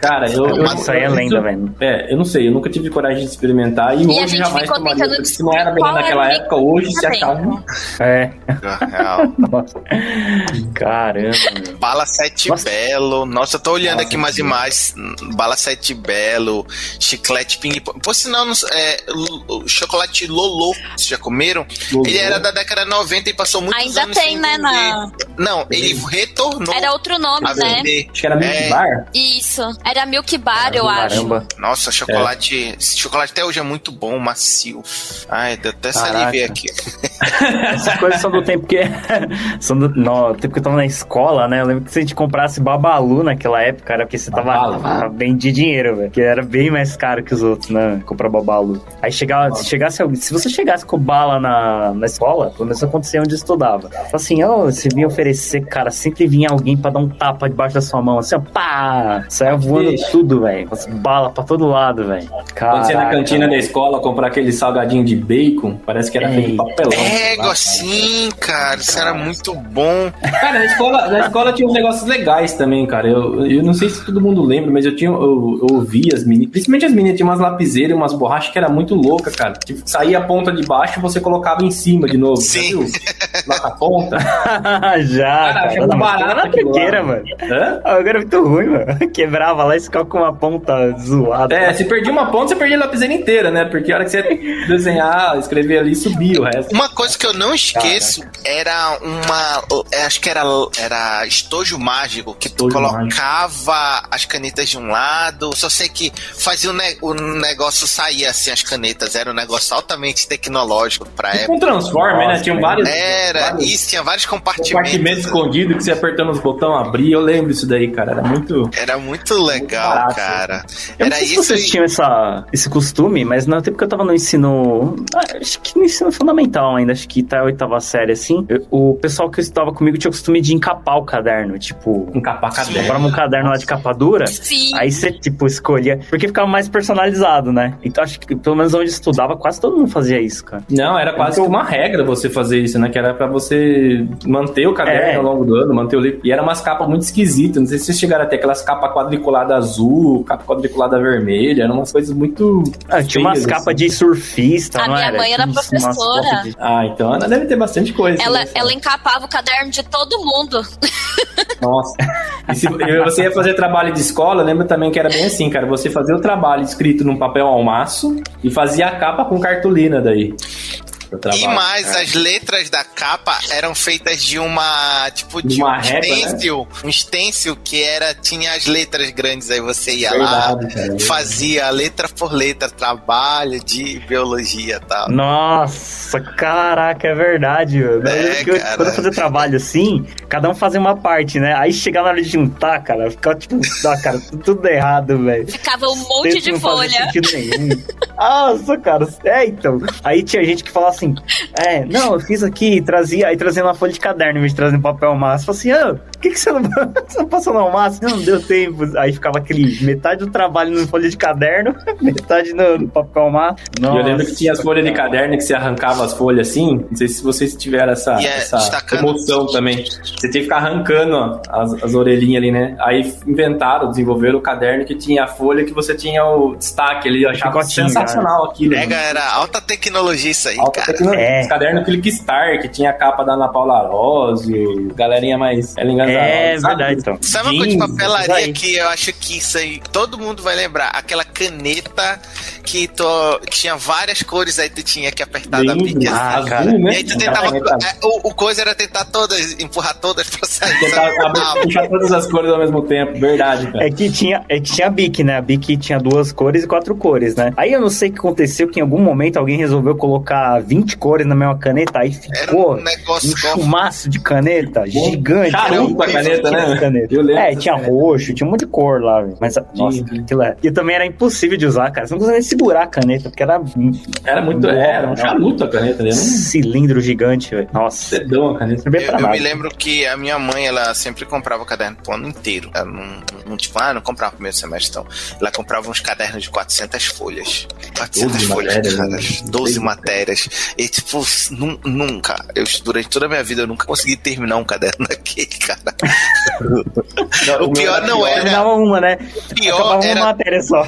Cara, eu. eu isso aí é lenda, velho. É, eu não sei, eu nunca tive coragem de experimentar e, e hoje jamais tomaria. Porque se não era bem naquela época, hoje se acalma. É. Caramba. Bala Sete Nossa. Belo. Nossa, eu tô olhando Nossa, aqui mais imagens. Bala Sete Belo, chiclete ping pong. Por sinal, é, chocolate Lolo, vocês já comeram? Lolo. Ele era da década 90 e passou muitos Ainda anos tem, né? Na... Não, ele retornou. Era outro nome, né? Acho que era Milk é... Bar. Isso. Era Milk Bar, eu Caramba. acho. Nossa, chocolate. É. chocolate até hoje é muito bom, macio. Ai, deu até salivei aqui. Essas coisas são do tempo que. são do no, tempo que eu tava na escola, né? Eu lembro que se a gente comprasse Babalu naquela época, era porque você tava, tava bem de dinheiro, velho. Que era bem mais caro que os outros, né? Comprar Babalu. Aí chegava, se chegasse se você chegasse com bala na, na escola, pelo menos acontecia onde eu estudava. Assim, ó, oh, você vinha oferecer, cara, sempre vinha alguém pra dar um tapa debaixo da sua mão, assim, ó, pá! Saia voando tudo, velho. Bala pra todo lado, velho. Quando você ia na cantina da escola comprar aquele salgadinho de bacon, parece que era feito de papelão. É, sim, cara. Isso era muito bom. Cara, na escola, na escola tinha uns negócios legais também, cara. Eu, eu não sei se todo mundo lembra, mas eu tinha eu, eu ouvi as meninas, principalmente as meninas, tinham umas lapiseiras e umas borrachas que era muito louca, cara. Tipo, saía a ponta de baixo e você colocava em cima de novo. Sim. Lá na ponta. Já. Cara, cara. Não, barato na mano. Hã? Agora é muito ruim, mano. Quebrava lá e ficava com uma ponta zoada. É, se perdia uma ponta, você perdia a lapiseira inteira, né? Porque a hora que você desenhar, escrever ali, subia o resto. Uma coisa que eu não esqueço Caraca. era uma. Acho que era, era estojo mágico, que estojo tu colocava mágico. as canetas de um lado. Só sei que fazia o, ne o negócio sair assim, as canetas. Era um negócio altamente tecnológico pra tipo época. Um Transformer, né? Tinha vários. Era, vários, isso, tinha vários compartimentos. Compartimento escondido que você apertando os botões abria. Eu lembro isso daí, cara. Era muito. Era muito legal, muito cara. Eu Era não sei isso. Se vocês tinham essa, esse costume, mas no tempo que eu tava no ensino. Ah, acho que no ensino fundamental ainda, acho que tá a oitava série assim. Eu, o pessoal que estava comigo tinha o costume de encapar o caderno. Tipo. Encapar caderno. Comprava um caderno lá de capa dura. Sim. Aí você, tipo, escolhia. Porque ficava mais personalizado, né? Então acho que pelo menos onde estudava, quase todo mundo fazia isso, cara. Não, era quase então, que uma regra você fazer isso, né? Que era pra você manter o caderno é. ao longo do ano, manter o livro. E era umas capas muito esquisitas. Não sei se vocês chegaram até aquelas capas quadriculadas azul, capa quadriculada vermelha, eram umas coisas muito. Ah, tinha umas capas assim. de surfista, a não minha era? mãe era professora. De... Ah, então ela deve ter bastante coisa. Ela, né? ela encapava o caderno de todo mundo. Nossa. E se você ia fazer trabalho de escola, lembra também que era bem assim, cara. Você fazia o trabalho escrito num papel almaço e fazia a capa com cartolina daí. Trabalho. E mais, É. as letras da capa eram feitas de uma. Tipo, de De uma um régua, né? stencil. Um stencil que era. Tinha as letras grandes, aí você ia Verdade, lá, cara. fazia letra por letra, trabalho de biologia e tal. Nossa, caraca, é verdade, mano. É, Eu quando eu fazia trabalho assim, cada um fazia uma parte, né? Aí chegava na hora de juntar, cara, ficava tipo, ah, cara, tudo errado, velho. Ficava um monte Texto de não fazia folha. sentido nenhum. Nossa, cara, é, então. Aí tinha gente que falava assim, é, não, eu fiz aqui, trazia, aí trazia uma folha de caderno, em vez de trazer um papel massa. Falei assim, ah, por que, que você, não, você não passou no massa? Não, não deu tempo. Aí ficava aquele, metade do trabalho na folha de caderno, metade no, no papel massa. E eu lembro que tinha as folhas de caderno que você arrancava as folhas assim. Não sei se vocês tiveram essa, E é essa destacando. emoção também. Você tinha que ficar arrancando ó, as, as orelhinhas ali, né? Aí inventaram, desenvolveram o caderno que tinha a folha que você tinha o destaque ali. Eu achava sensacional aquilo. Mega mano. era alta tecnologia isso aí, Alta cara. Tecnologia. É. Esse caderno Clickstar, que tinha a capa da Ana Paula Rosio, galerinha mais Gazzaroli, É sabe? verdade, então. Sabe uma coisa de papelaria que eu acho que isso aí todo mundo vai lembrar? Aquela caneta que tu, tinha várias cores, aí tu tinha que apertar da Lembro. bique. assim. Ah, azul, cara. né? E aí tu tentava. é, o, o coisa era tentar todas, empurrar todas pra sair. Tentar abrir- puxar todas as cores ao mesmo tempo, verdade, cara. É que tinha, é que tinha a Bic, né? A Bic tinha duas cores e quatro cores, né? Aí eu não sei o que aconteceu, que em algum momento alguém resolveu colocar 20 cores na mesma caneta, aí ficou um negócio um chumaço de caneta gigante. Charuto a Era caneta, né? caneta. Lembro É, tinha roxo, tinha um monte de cor lá, velho. Mas, nossa, Tinha. aquilo é. E também era impossível de usar, cara. Você não conseguia nem segurar a caneta, porque era Era muito. é, Era um charuto a caneta, né? Um cilindro gigante, velho. Nossa. dedão a caneta. Eu, eu me lembro que a minha mãe, ela sempre comprava caderno pro ano inteiro. Ela não, não tipo, ah, não comprava pro primeiro semestre, então. Ela comprava uns cadernos de 400 folhas. 400 12 folhas, matérias, cara. né? 12 matérias. E, tipo, nu- nunca. Eu, durante toda a minha vida, eu nunca consegui terminar um caderno daquele, cara. Não, O pior não era- Terminava uma, né? O pior Acabava era uma matéria só.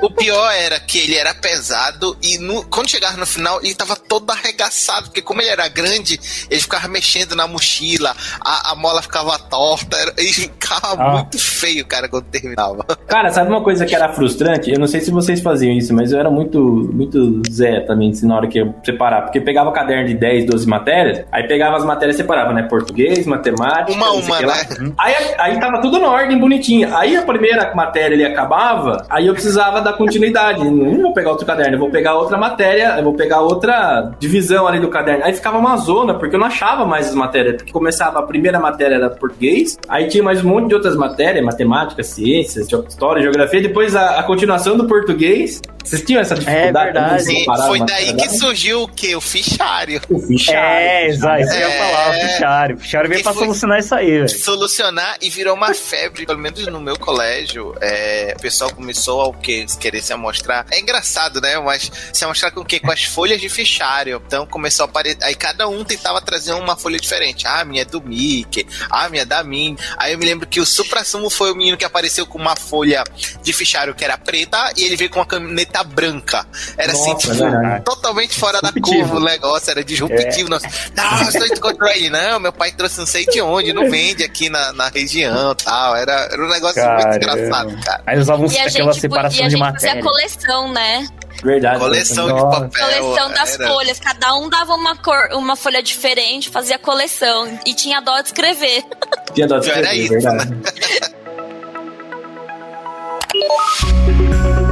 O pior era que ele era pesado e no- quando chegava no final ele tava todo arregaçado, porque como ele era grande, ele ficava mexendo na mochila, a, a mola ficava torta, era, ele ficava Ah. muito feio, cara, quando terminava. Cara, sabe uma coisa que era frustrante? Eu não sei se vocês faziam isso, mas eu era muito, muito Zé também, assim, na hora que eu separar. Porque pegava o caderno de 10, 12 matérias, aí pegava as matérias e separava, né? Português, matemática. Uma uma, lá. né? Aí, aí tava tudo na ordem, bonitinho. Aí a primeira matéria ele acabava, aí eu precisava da continuidade. Não vou pegar outro caderno, eu vou pegar outra matéria, eu vou pegar outra divisão ali do caderno. Aí ficava uma zona, porque eu não achava mais as matérias. Porque começava a primeira matéria era português, aí tinha mais um monte de outras matérias, matemática, ciências, história, geografia, depois a, a continuação do português. Vocês tinham essa dificuldade? verdade. também de Sim, separar foi daí que surgiu o que? O fichário. O fichário. É, exato, isso que eu ia É. falar, o fichário. O fichário veio pra solucionar isso aí, velho. Solucionar e virou uma febre, pelo menos no meu colégio. É, o pessoal começou a quê? querer se amostrar. É engraçado, né? Mas se amostrar com o quê? Com as folhas de fichário. Então começou a aparecer. Aí cada um tentava trazer uma folha diferente. Ah, a minha é do Mickey. Ah, a minha é da Min. Aí eu me lembro que o Supra Sumo foi o menino que apareceu com uma folha de fichário que era preta e ele veio com uma caneta branca. Era assim, Nossa, tipo, é verdade. totalmente fora da Disruptivo. o negócio, era disruptivo. Nossa, não, eu sou encontrou ele. Não, meu pai trouxe não sei de onde, não vende aqui na, na região tal. Era, era um negócio muito Caramba. engraçado, cara. Aí usavam E a aquela gente, separação e a de gente fazia matéria. coleção, né? Verdade. Coleção de Nossa. papel. Coleção das era- folhas. Cada um dava uma cor, uma folha diferente, fazia coleção. E tinha dó de escrever. Tinha Pior era escrever, isso, verdade.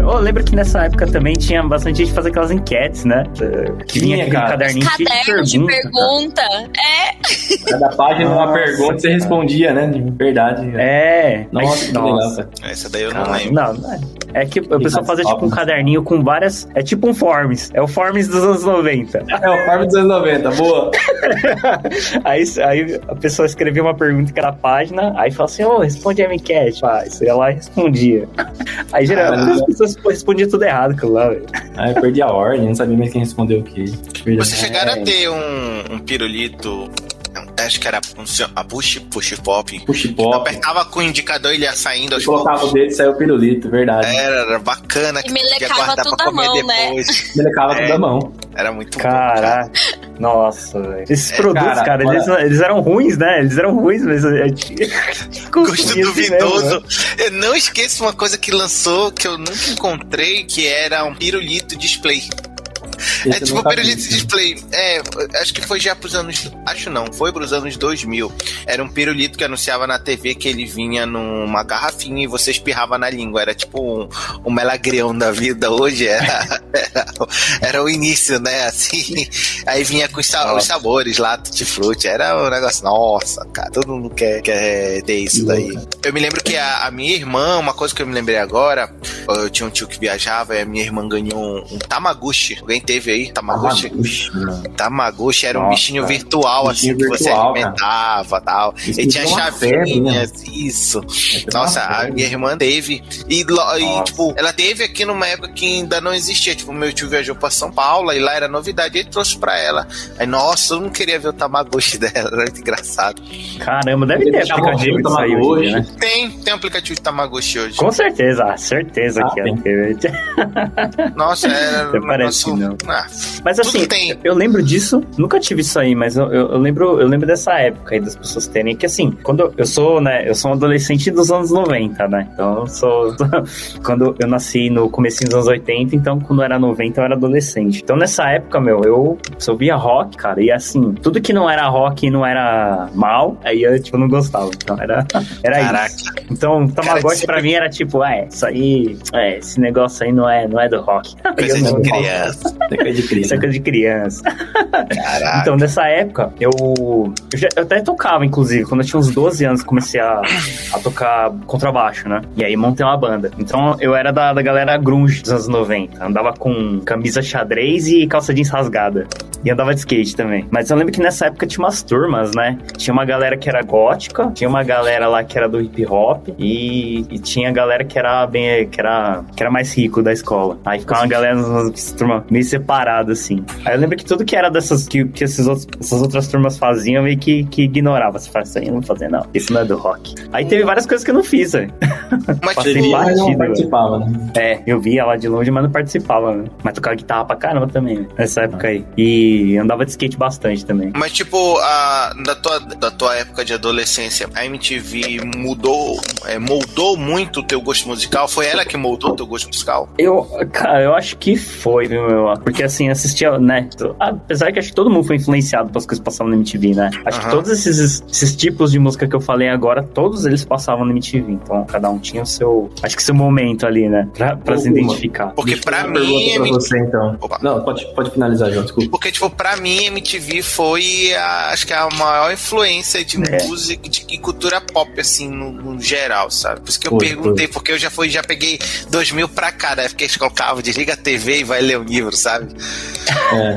Eu lembro que nessa época também tinha bastante gente fazer aquelas enquetes, né? Que vinha aquele cara. caderninho Caderno de pergunta. pergunta. É. Cada página uma Nossa, pergunta você cara. respondia, né? De verdade. É. Nossa, que legal. Essa daí eu não Cara, lembro. não, não é. É que o pessoal fazia tipo um Forms. caderninho com várias. É tipo um Forms. É o Forms dos anos 90. É o Farm dos anos 90, boa. aí, aí a pessoa escrevia uma pergunta em cada página, aí falava assim: Ô, responde a minha enquete. Ah, isso ia lá e respondia. Aí geralmente as pessoas respondiam tudo errado aquilo lá, velho. Aí eu perdi a ordem, não sabia mais quem respondeu o que. Vocês chegaram a ter um, um pirulito. Acho que era a push, push pop. Push pop. Apertava com o indicador, ele ia saindo aos Colocava o dedo e saiu o pirulito, verdade. Era, era bacana. E melecava tudo a mão, né? Melecava é, tudo a mão. Era muito Caraca. bom. Cara. Nossa, velho. Esses é, produtos, cara, cara eles, eles, eram ruins, né? Eles eram ruins, mas eu. Gosto duvidoso. Mesmo, né? Eu não esqueço uma coisa que lançou que eu nunca encontrei, que era um pirulito display. Esse é tipo o pirulito display. É, acho que foi já pros anos. Acho não, foi pros anos 2000. Era um pirulito que anunciava na TV que ele vinha numa garrafinha e você espirrava na língua. Era tipo um, um melagrião da vida. Hoje era, era, era, o início, né? Assim. Aí vinha com os, os sabores lá, tutti frutti. Era um negócio. Nossa, cara, todo mundo quer, quer ter isso daí. Eu me lembro que a, a minha irmã, uma coisa que eu me lembrei agora, eu tinha um tio que viajava e a minha irmã ganhou um, um Tamagotchi. Alguém teve aí? Tamagotchi? Tamagotchi, Tamagotchi era Nossa, um bichinho virtual, bichinho assim, virtual, que você alimentava e tal. Ele tinha chavinhas, né? isso. Nossa, a minha irmã teve. E, e, tipo, ela teve aqui numa época que ainda não existia. Tipo, meu tio viajou pra São Paulo e lá era novidade. Ele trouxe pra ela. Aí, nossa, eu não queria ver o Tamagotchi dela. Era muito engraçado. Caramba, deve ter aplicativo de Tamagotchi, né? Tem, tem aplicativo de Tamagotchi hoje. Com certeza, certeza ah, que é. Nossa, era. Parece nosso... não. Ah, mas assim, eu lembro disso, nunca tive isso aí, mas eu, eu, eu, lembro, eu lembro dessa época aí das pessoas terem que assim, quando eu, eu sou, né, eu sou um adolescente dos anos 90, né? Então eu sou quando eu nasci no começo dos anos 80, então quando eu era 90 eu era adolescente. Então nessa época, meu, eu só via rock, cara, e assim, tudo que não era rock e não era mal, aí eu tipo não gostava. Então era era Caraca. isso. Então, Tamagotchi pra mim era tipo, é, isso aí, é, esse negócio aí não é, não é do rock. Coisa de criança. Coisa de criança. É de criança. Caraca. Então, nessa época, eu, eu, já, eu, até tocava, inclusive. Quando eu tinha uns 12 anos, comecei a, a tocar contrabaixo, né? E aí montei uma banda. Então, eu era da, da galera grunge dos anos 90. Andava com camisa xadrez e calça jeans rasgada. E andava de skate também. Mas eu lembro que nessa época tinha umas turmas, né? Tinha uma galera que era gótica, tinha uma galera lá que era do hip hop e, e tinha galera que era bem que era que era mais rico da escola. Aí ficava uma galera nas turmas meio separada assim. Aí eu lembro que tudo que era dessas que, que esses outros, essas outras turmas faziam meio que, que ignorava. Você fala, isso aí eu não vou fazer, não. Isso não é do rock. Aí teve várias coisas que eu não fiz, velho. Mas Passei partido, não participava, né? É, eu via lá de longe, mas não participava, né? Mas tocava guitarra pra caramba também, né? Nessa época aí. E andava de skate bastante também. Mas, tipo, a, da, tua, da tua época de adolescência, a MTV mudou, é, moldou muito o teu gosto musical? Foi ela que moldou o teu gosto musical? Eu, cara, eu acho que foi, viu, meu? Porque, assim, assistia, né? Apesar que acho que todo mundo foi influenciado pelas coisas que passavam na MTV, né? Acho uhum. que todos esses, esses tipos de música que eu falei agora, todos eles passavam na MTV. Então, cada um tinha o seu, acho que seu momento ali, né? Pra, pra se identificar. Porque pra mim... Pra você, então. Não, pode, pode finalizar, João, desculpa. Porque, tipo, pra mim, MTV foi, a, acho que a maior influência de é. música de, de cultura pop, assim, no, no, geral, sabe? Por isso que eu foi, perguntei, foi. porque eu já fui, já peguei 2000 pra cá, né? Porque eles colocavam, desliga a TV e vai ler o livro, sabe? É.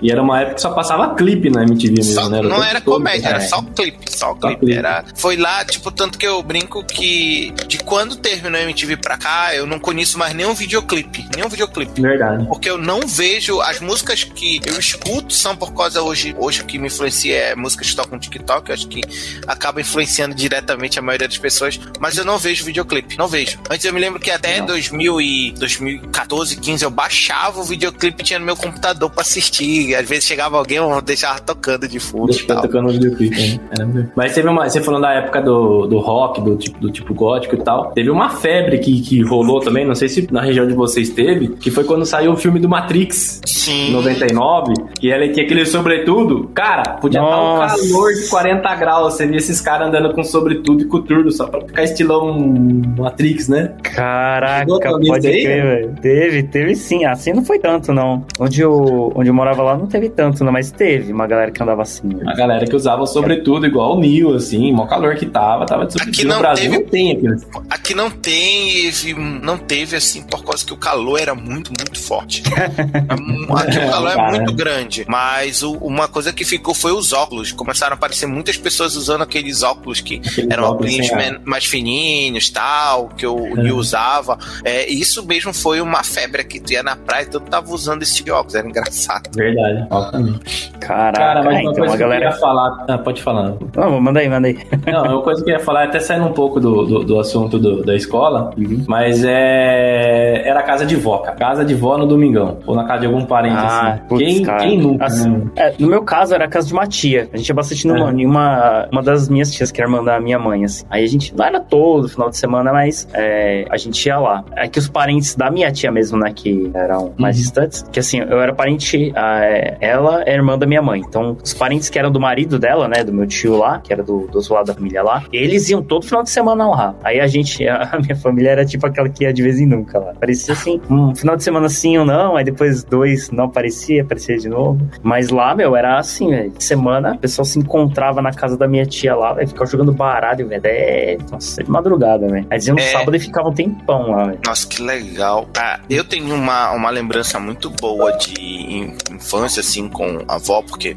E era uma época que só passava clipe na MTV mesmo, só, né? Era não era comédia, é. era só clipe, só, só clipe. Era, foi lá, tipo, tanto que eu brinco que de quando terminou a MTV pra cá, eu não conheço mais nenhum videoclipe. Nenhum videoclipe. Verdade. Porque eu não vejo as músicas que eu escuto são por causa hoje, hoje o que me influencia é músicas que tocam TikTok, eu acho que acaba influenciando diretamente a maioria das pessoas, mas eu não vejo videoclipe, não vejo. Antes eu me lembro que até 2000 e 2014, 15 eu baixava o videoclipe tinha no meu computador pra assistir. Às vezes chegava alguém, eu deixava tocando de fundo. Deixava tocando o videoclipe, né? Mas teve uma. Você falando da época do, do rock, do tipo, do tipo gótico e tal. Teve uma febre que, que rolou também, não sei se na região de vocês teve, que foi quando saiu o filme do Matrix. Sim. 99. E ela tinha aquele sobretudo. Cara, podia Nossa. estar um calor de 40 graus. Você via esses caras andando com sobretudo e coturno, só pra ficar estilão Matrix, né? Caraca, pode crer, velho. Teve, teve sim. Assim não foi tanto, não. Onde eu, onde eu morava lá não teve tanto, não, mas teve uma galera que andava assim. Né? A galera que usava sobretudo igual o Nil, assim, mó calor que tava, tava de Aqui não no Brasil teve, não tem aqui. Aqui não tem, não teve assim, por causa que o calor era muito, muito forte. aqui o calor é muito grande, mas o, uma coisa que ficou foi os óculos. Começaram a aparecer muitas pessoas usando aqueles óculos que aqueles eram óculos mais fininhos, tal, que o Nil usava. É, isso mesmo foi uma febre que tu ia na praia, todo tava tava usando esse óculos, era engraçado. Verdade. Caraca, Cara, mas é, uma então coisa a que eu galera. queria falar. Ah, pode falar. Não, manda aí, manda aí. Não, uma coisa que eu ia falar, até saindo um pouco do, do, do assunto do- da escola, mas é. Era casa de vó, cara. Casa de vó no domingão. Ou na casa de algum parente, Ah, assim. putz, quem, cara. quem nunca? Assim, né? É, no meu caso, era a casa de uma tia. A gente ia bastante numa, em uma, uma das minhas tias, que era irmã da minha mãe, assim. Aí a gente, não era todo final de semana, mas é, a gente ia lá. É que os parentes da minha tia mesmo, né, que eram mais Uhum. distantes, que assim, eu era parente, é, ela é irmã da minha mãe. Então, os parentes que eram do marido dela, né, do meu tio lá, que era do, do outro lado da família lá, eles iam todo final de semana lá. Aí a gente, a minha família era tipo aquela que ia de vez em nunca lá. Parecia assim, um final de semana sim ou não, aí depois dois não aparecia, aparecia de novo. Mas lá, meu, era assim, velho. Semana, o pessoal se encontrava na casa da minha tia lá, velho, ficava jogando baralho, velho. É, nossa, de madrugada, velho. Aí dizia no É. sábado e ficava um tempão lá, velho. Nossa, que legal. Ah, eu tenho uma, uma lembrança muito boa de in- infância, assim, com a avó, porque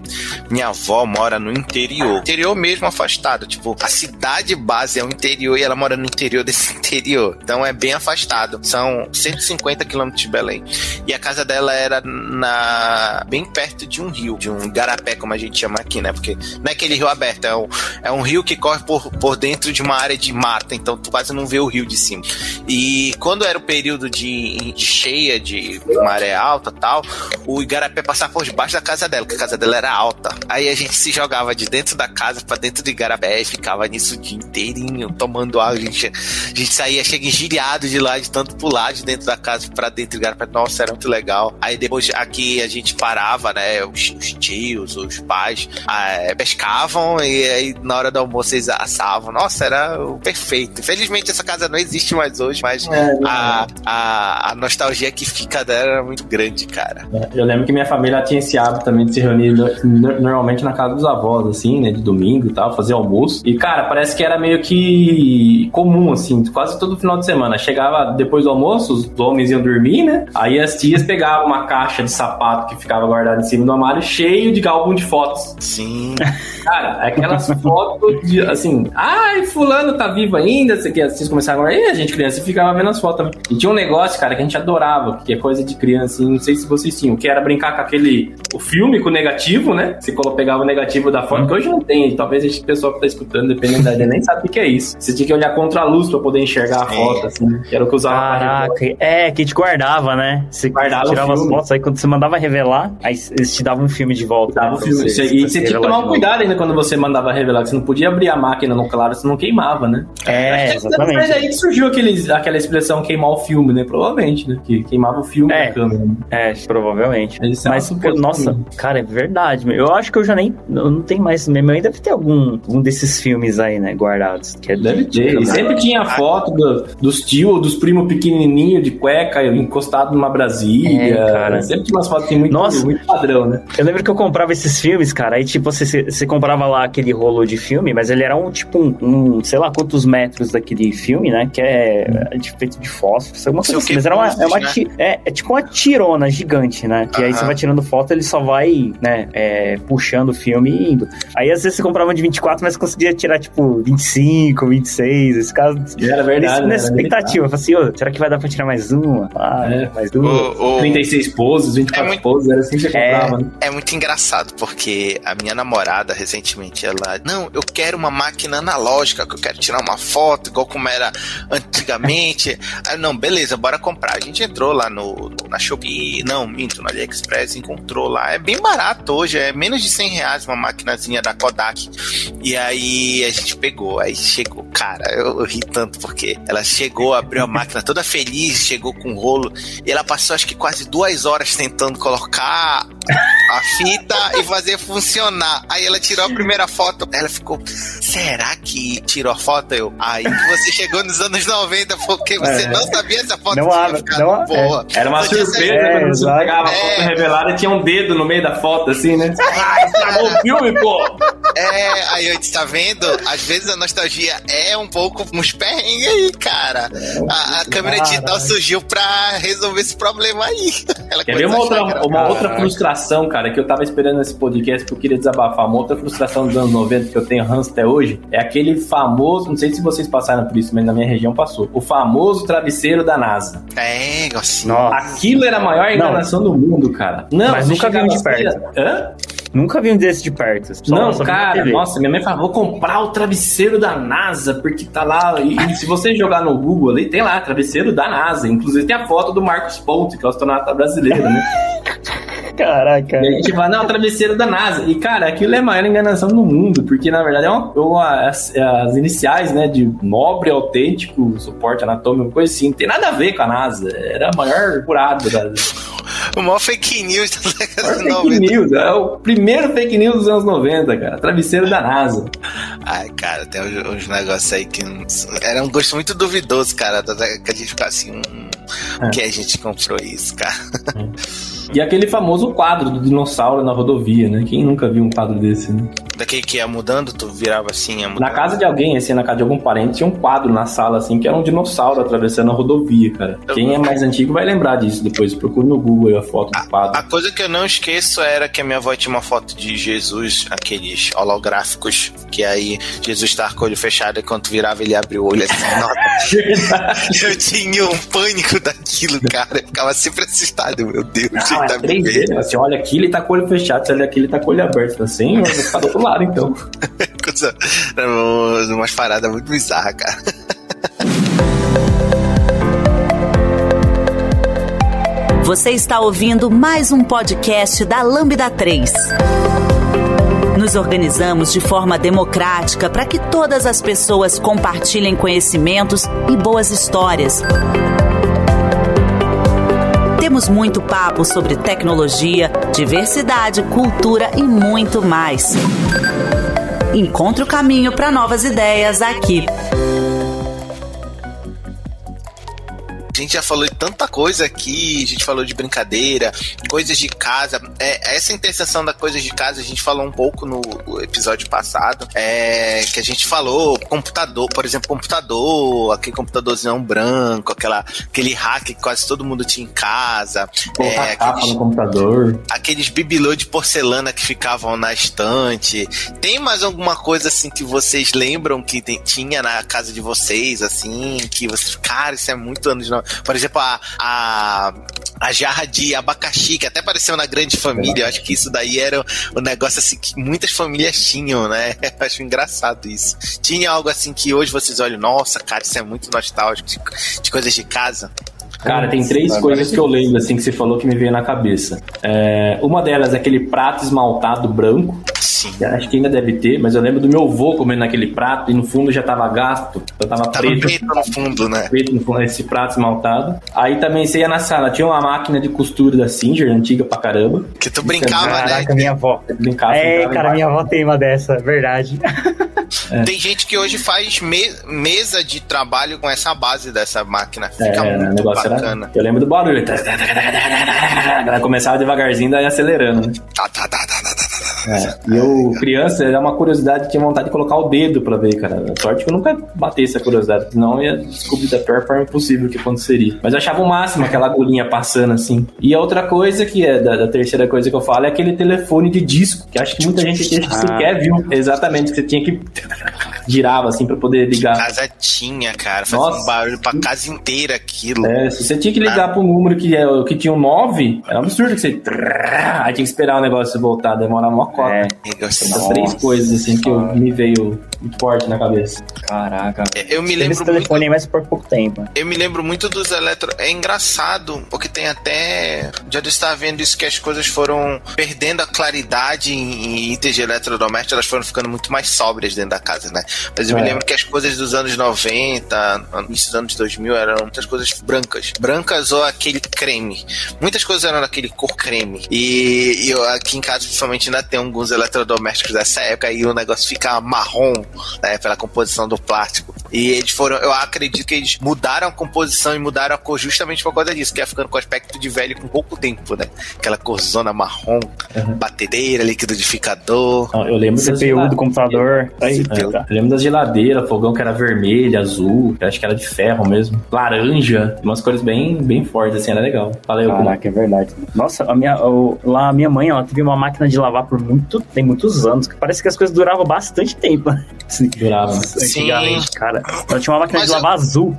minha avó mora no interior. Interior mesmo afastado. Tipo, a cidade base é o interior e ela mora no interior desse interior. Então é bem afastado. São 150 quilômetros de Belém. E a casa dela era na bem perto de um rio, de um garapé, como a gente chama aqui, né? Porque não é aquele rio aberto, é um, é um rio que corre por, por dentro de uma área de mata, então tu quase não vê o rio de cima. E quando era o período de, de cheia, de maré alta tal, o igarapé passava por debaixo da casa dela, porque a casa dela era alta. Aí a gente se jogava de dentro da casa pra dentro do igarapé e ficava nisso o dia inteirinho, tomando água. A gente, a gente saía, chega engilhado de lá, de tanto pular de dentro da casa pra dentro do igarapé. Nossa, era muito legal. Aí depois aqui a gente parava, né? Os, os tios, os pais ah, pescavam e aí na hora do almoço eles assavam. Nossa, era o perfeito. Infelizmente essa casa não existe mais hoje, mas É, a, a, a nostalgia que fica dela era muito grande, cara. Eu lembro que minha família tinha esse hábito também de se reunir no- no- normalmente na casa dos avós, assim, né? De domingo e tal, fazer almoço. E, cara, parece que era meio que comum, assim, quase todo final de semana. Chegava depois do almoço, os homens iam dormir, né? Aí as tias pegavam uma caixa de sapato que ficava guardada em cima do armário, cheio de álbum de fotos. Sim. Cara, aquelas fotos de, assim, ai, fulano tá vivo ainda, sei que vocês começaram a e a gente criança ficava vendo as fotos. E tinha um negócio, cara, que a gente adorava, que é coisa de criança, não sei se vocês tinham, que era brincar com aquele, o filme com o negativo, né? Você pegava o negativo da foto, que hoje não tem, talvez esse pessoal que tá escutando, dependendo da ideia, nem sabe o que é isso. Você tinha que olhar contra a luz pra poder enxergar a É. foto, assim, que era o que usava. Caraca, é, que te guardava, né? Você Guardava tirava as fotos, aí quando você mandava revelar, aí eles te davam um filme de volta. Dava né, filme. você- aí. E você tinha que tomar um cuidado ainda quando você mandava revelar, que você não podia abrir a máquina no claro, senão queimava, né? É, Mas exatamente. aí que surgiu aqueles, aquela expressão queimar o filme, né? Provavelmente, né? Que queimava o filme É. da câmera. Né? É, provavelmente. É Mas, pô, nossa, cara, é verdade. meu. Eu acho que eu já nem. Eu não tem mais. Minha mãe deve ter algum um desses filmes aí, né? Guardados. Que é de- Deve ter. E sempre tinha a foto do- dos tios, dos primos pequenininhos de cueca encostado numa Brasília. É, cara. Sempre tinha umas fotos assim, muito, Nossa. muito padrão, né? Eu lembro que eu comprava esses filmes, cara. Aí, tipo, você, você- comprava lá aquele rolo de filme, mas ele era um, tipo, um, um, sei lá quantos metros daquele filme, né? Que é, é de- feito de fósforo, alguma coisa assim. Mas era uma, é, uma né? é, é tipo uma tirona gigante, né? Que aí Aham. você vai tirando foto, ele só vai, né, é, puxando o filme e indo. Aí, às vezes, você comprava de 24, mas conseguia tirar, tipo, 25, 26. Esse caso, Era verdade. nesse, né? nessa Era expectativa. Eu falei assim, ô, será que vai dar pra tirar mais uma? Ah, É. mais duas. O- o- 36 poses, 24 É muito- poses, era assim que você É. comprava, né? É muito engraçado, porque a minha namorada, recentemente, ela. Não, eu quero uma máquina analógica, que eu quero tirar uma foto, igual como era antigamente. Aí, não, beleza, bora comprar. A gente entrou lá no, na Shopee, não, minto, no AliExpress, encontrou lá. É bem barato hoje, é menos de 100 reais uma maquinazinha da Kodak. E aí a gente pegou, aí chegou. Cara, eu, eu ri tanto, porque ela chegou, abriu a máquina toda feliz, chegou com um rolo, e ela passou acho que quase duas horas tentando colocar a fita e fazer funcionar. Aí ela tirou a primeira foto, ela ficou, será que tirou a foto? Eu, aí você chegou nos anos 90, porque você É. não sabia se a foto Não tinha abre, ficado não- boa. Era uma tinha surpresa É, quando você exato. pegava a foto É. revelada e tinha um dedo no meio da foto, assim, né? Ah, estragou o filme, pô! É, aí eu disse, tá vendo? Às vezes a nostalgia é um pouco uns perrengues aí, cara. A, a câmera digital surgiu pra resolver esse problema aí. Ela Quer ver uma a outra, uma outra frustração, cara, que eu tava esperando esse podcast porque eu queria desabafar. Uma outra frustração dos anos 90 que eu tenho ranço até hoje é aquele famoso, não sei se vocês passaram por isso, mas na minha região passou. O famoso travesseiro da NASA. É, assim. Nossa. Aquilo era a maior enganação do mundo, cara. Não, Mas nunca vi um de assim, Hã? Nunca vi um desse de perto. Só- Não, só cara, nossa, minha mãe falou, vou comprar o travesseiro da NASA, porque tá lá, e, e se você jogar no Google ali, tem lá, travesseiro da NASA, inclusive tem a foto do Marcos Ponte, que é o astronauta brasileiro, né? Caraca. E a gente fala, não, travesseiro da NASA. E, cara, aquilo é a maior enganação do mundo, porque, na verdade, é uma, uma- as, as iniciais, né, de nobre, autêntico, suporte anatômico, coisa assim, não tem nada a ver com a NASA. Era a maior furada da O maior fake news da década de maior fake 90. news. É o primeiro fake news dos anos 90, cara. Travesseiro da NASA. Ai, cara, tem uns, uns negócios aí que era um gosto muito duvidoso, cara, da- da- que a gente ficava assim, hum, É. que a gente comprou isso, cara. E aquele famoso quadro do dinossauro na rodovia, né? Quem nunca viu um quadro desse, né? Daquele que ia mudando, tu virava assim, ia mudando. Na casa de alguém, assim, na casa de algum parente, tinha um quadro na sala, assim, que era um dinossauro atravessando a rodovia, cara. Quem é mais antigo vai lembrar disso depois. Procura no Google aí a foto do quadro. A coisa que eu não esqueço era que a minha avó tinha uma foto de Jesus, aqueles holográficos, que aí Jesus tava com o olho fechado e quando virava ele abriu o olho assim. Nossa, eu tinha um pânico daquilo, cara. Eu ficava sempre assustado, meu Deus. Não, tá é me 3D, vendo. né? Você olha aqui, ele tá com o olho fechado. Você olha aqui, ele tá com o olho aberto. Assim, eu vou ficar do outro lado, então. Coisa- umas paradas muito bizarras, cara. Você está ouvindo mais um podcast da Lambda 3. Nos organizamos de forma democrática para que todas as pessoas compartilhem conhecimentos e boas histórias. Temos muito papo sobre tecnologia, diversidade, cultura e muito mais. Encontre o caminho para novas ideias aqui. Gente já falou de tanta coisa aqui, a gente falou de brincadeira, coisas de casa. É, essa interseção da coisas de casa a gente falou um pouco no episódio passado. É, que a gente falou computador, por exemplo, computador, aquele computadorzão branco, aquela, aquele hack que quase todo mundo tinha em casa. Colocar É, capa aqueles, no computador. aqueles bibelô de porcelana que ficavam na estante. Tem mais alguma coisa assim que vocês lembram que tem- tinha na casa de vocês, assim, que vocês. Cara, isso é muito anos. no- Por exemplo, a, a, a jarra de abacaxi, que até apareceu na grande família. Eu acho que isso daí era um negócio assim que muitas famílias tinham, né? Eu acho engraçado isso. Tinha algo assim que hoje vocês olham, nossa, cara, isso é muito nostálgico de, de coisas de casa. Cara, tem três coisas que eu lembro, assim, que você falou que me veio na cabeça. É, uma delas é aquele prato esmaltado branco, Sim. que acho que ainda deve ter, mas eu lembro do meu avô comendo naquele prato e no fundo já tava gasto, já tava, Tava preto. preto no fundo, né? Preto no fundo, esse prato esmaltado. Aí também você ia na sala, tinha uma máquina de costura da Singer, antiga pra caramba. Que tu brincava, né? Caraca, minha avó. Você brincava, É, brincava cara, minha avó tem uma dessa, verdade. Tem gente que hoje faz me- mesa de trabalho com essa base dessa máquina. Fica É, muito negócio bacana. era. Eu lembro do barulho. Ela começava devagarzinho, daí acelerando, né? Tá, tá, tá, tá, tá, tá, tá. É. E eu, criança, era uma curiosidade, tinha vontade de colocar o dedo pra ver, cara. A sorte que eu nunca batei essa curiosidade, senão eu ia descobrir da pior forma possível o que aconteceria. Mas eu achava o máximo aquela agulhinha passando assim. E a outra coisa, que é da, da terceira coisa que eu falo, é aquele telefone de disco, que acho que muita gente aqui acho que Ah. sequer viu. Exatamente, que você tinha que. Girava assim pra poder ligar. Casa tinha, cara. Fazia Nossa. um barulho pra casa inteira aquilo. É, se você tinha que ligar pro número que, é, que tinha um 9, era um absurdo que você. Aí tinha que esperar o negócio voltar, demorar uma cota. É, Essas três coisas assim que eu, me veio muito forte na cabeça. caraca. Eu me Teve lembro esse muito telefone aí, mas por pouco tempo. Eu me lembro muito dos eletro. É engraçado, porque tem até. Já de estar vendo isso que as coisas foram perdendo a claridade em, em itens de eletrodomésticos, elas foram ficando muito mais sóbrias dentro da casa, né? Mas eu me É. lembro que as coisas dos anos 90, início dos anos 2000, eram muitas coisas brancas. Brancas ou aquele creme. Muitas coisas eram daquele cor creme. E, e eu, aqui em casa, principalmente, ainda tem alguns eletrodomésticos dessa época e o negócio fica marrom, né? Pela composição do plástico. E eles foram, eu acredito que eles mudaram a composição e mudaram a cor justamente por causa disso, que ia ficando com aspecto de velho com pouco tempo, né? Aquela corzona marrom, Uhum. batedeira, liquidificador. Eu lembro CPU do computador. Aí, É, eu lembro das geladeiras, fogão que era vermelho, azul, acho que era de ferro mesmo. Laranja, umas cores bem, bem fortes, assim, era legal. Falei, Caraca, é verdade. Nossa, a minha, o- lá a minha mãe, ela teve uma máquina de lavar por muito, tem muitos anos. que Parece que as coisas duravam bastante tempo. né? Assim, jurava. Antigamente, cara. Ela tinha uma máquina Mas de eu- lavar azul.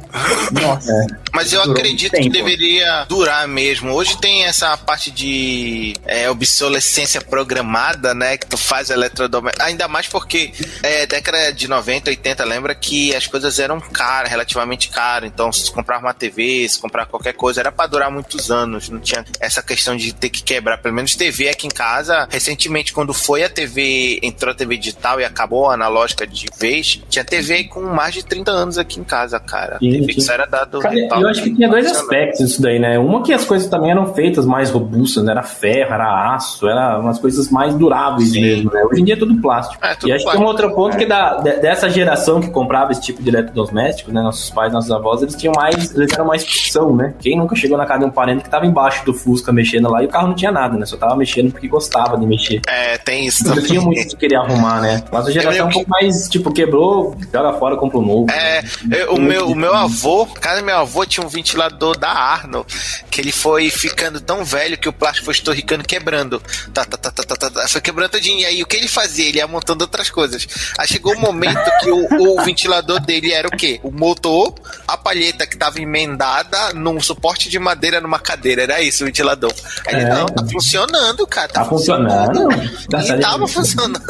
Nossa. Mas eu Durou acredito que deveria durar mesmo. Hoje tem essa parte de é, obsolescência programada, né? Que tu faz eletrodoméstico. Ainda mais porque é, década de 90, 80, lembra que as coisas eram caras, relativamente caras. Então, se tu comprava uma TV, se comprar qualquer coisa, era pra durar muitos anos. Não tinha essa questão de ter que quebrar. Pelo menos TV aqui em casa, recentemente, quando foi a TV, entrou a TV digital e acabou a analógica de vez, tinha TV com mais de 30 anos aqui em casa, cara. Sim, TV que só era dado Cara, retal. eu acho que tinha dois aspectos disso daí, né? Uma que as coisas também eram feitas mais robustas, né? Era ferro, era aço, era umas coisas mais duráveis Sim. mesmo, né? Hoje em dia é tudo plástico. É, tudo e acho que tem um outro ponto que da, de- dessa geração que comprava esse tipo de eletrodoméstico, né? Nossos pais, nossos avós, eles tinham mais, eles eram mais ficção, né? Quem nunca chegou na casa de um parente que tava embaixo do Fusca mexendo lá e o carro não tinha nada, né? Só tava mexendo porque gostava de mexer. É, tem isso Não também. tinha muito de querer arrumar, né? Mas a geração um pouco mais, tipo, quebrou, joga fora, compra um novo. É, eu- o, meu, o meu avô, cara, meu avô tinha um ventilador da Arno, que ele foi ficando tão velho que o plástico foi estorricando, quebrando. Tá, tá, tá, tá, tá, tá, tá, foi quebrando todinho. E aí o que ele fazia? Ele ia montando outras coisas. Aí chegou o momento que o, o ventilador dele era o quê? O motor, a palheta que tava emendada num suporte de madeira numa cadeira. Era isso o ventilador. Aí ele, É. não, tá funcionando, cara. Tá funcionando. Tá E tava funcionando.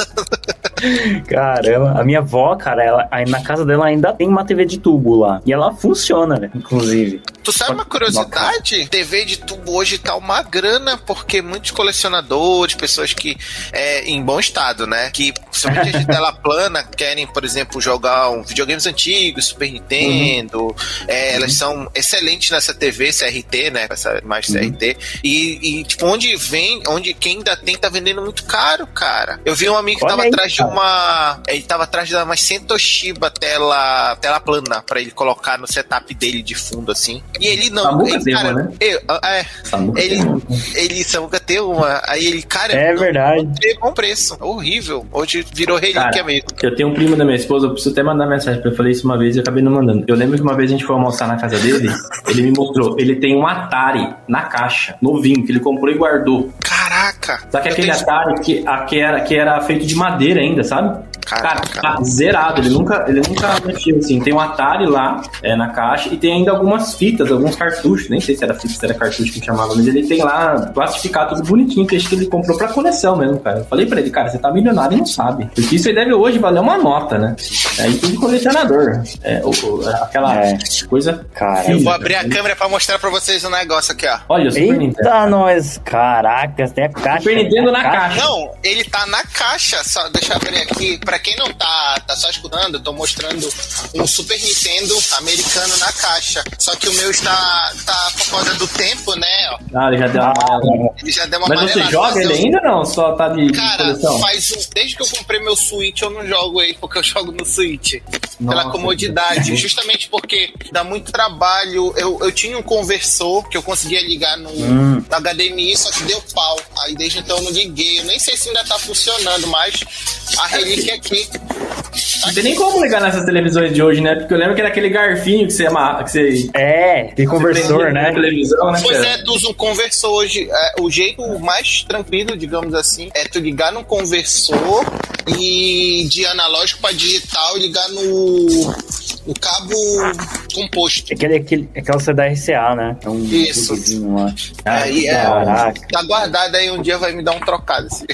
Caramba, a minha avó, cara, ela, aí na casa dela ainda tem uma TV de tubo lá. E ela funciona, né? Inclusive. Tu sabe uma curiosidade? TV de tubo hoje tá uma grana, porque muitos colecionadores, pessoas que é, em bom estado, né? Que principalmente de tela plana querem, por exemplo, jogar um videogames antigos, Super Nintendo. é, elas são excelentes nessa TV CRT, né? Essa mais CRT. E, e, tipo, onde vem, onde quem ainda tem tá vendendo muito caro, cara. Eu vi um amigo que Olha tava aí, atrás de cara. uma. Ele tava atrás de uma Sentoshiba tela, tela plana pra ele colocar no setup dele de fundo, assim. E ele não. Samuca ele, cara, uma, né? eu- é, Samuca ele, tem uma. ele Samuca tem uma. Aí ele, cara, É não verdade. tem bom preço. Horrível. Hoje virou relíquia Cara, mesmo. Eu tenho um primo da minha esposa, eu preciso até mandar mensagem ele. Eu falei isso uma vez e acabei não mandando. Eu lembro que uma vez a gente foi almoçar na casa dele, ele me mostrou. Ele tem um Atari na caixa, novinho, que ele comprou e guardou. Caraca. Só que aquele tenho- Atari que, a, que, era, que era feito de madeira ainda, sabe? Cara, Caraca. tá zerado. Ele nunca, ele nunca mexeu assim. Tem um Atari lá é, na caixa e tem ainda algumas fitas, alguns cartuchos. Nem sei se era fita, se era cartucho que chamava, mas ele tem lá classificado tudo bonitinho, que acho que ele comprou pra coleção mesmo, cara. Eu falei pra ele, cara, você tá milionário e não sabe. Porque isso aí deve hoje valer uma nota, né? É isso de colecionador. É, o- o- aquela É. coisa. Cara. Eu vou abrir a câmera pra mostrar pra vocês o negócio aqui, ó. Olha, o Super Nintendo. Eita, nós. Caraca, tem a caixa. Super Nintendo na caixa. Não, ele tá na caixa. Só, deixa eu abrir aqui. Pra quem não tá, tá só escutando, eu tô mostrando um Super Nintendo americano na caixa. Só que o meu está tá por causa do tempo, né? ó. Ah, ele já deu uma amarelada. Ele já deu uma Mas você joga ele eu- ainda não? Só tá de, Cara, coleção? faz um, desde que eu comprei meu Switch, eu não jogo ele, porque eu jogo no Switch. pela Nossa, comodidade. que- Justamente porque dá muito trabalho. Eu, eu tinha um conversor que eu conseguia ligar no, Hum. no HDMI, só que deu pau. Aí desde então eu não liguei. Eu nem sei se ainda tá funcionando, mas a relíquia aqui. Não tem nem como ligar nessas televisões de hoje, né? Porque eu lembro que era aquele garfinho que você amarra, que você. É, tem conversor, né? televisão, né? Pois é, tu usa um conversor hoje. É, o jeito mais tranquilo, digamos assim, é tu ligar no conversor e de analógico para digital ligar no, no cabo composto. Aquele, aquele, aquela C da RCA, né? É um Isso. lá. Ah, é- da hora. Caraca. Tá guardado aí, um dia vai me dar um trocado. Assim.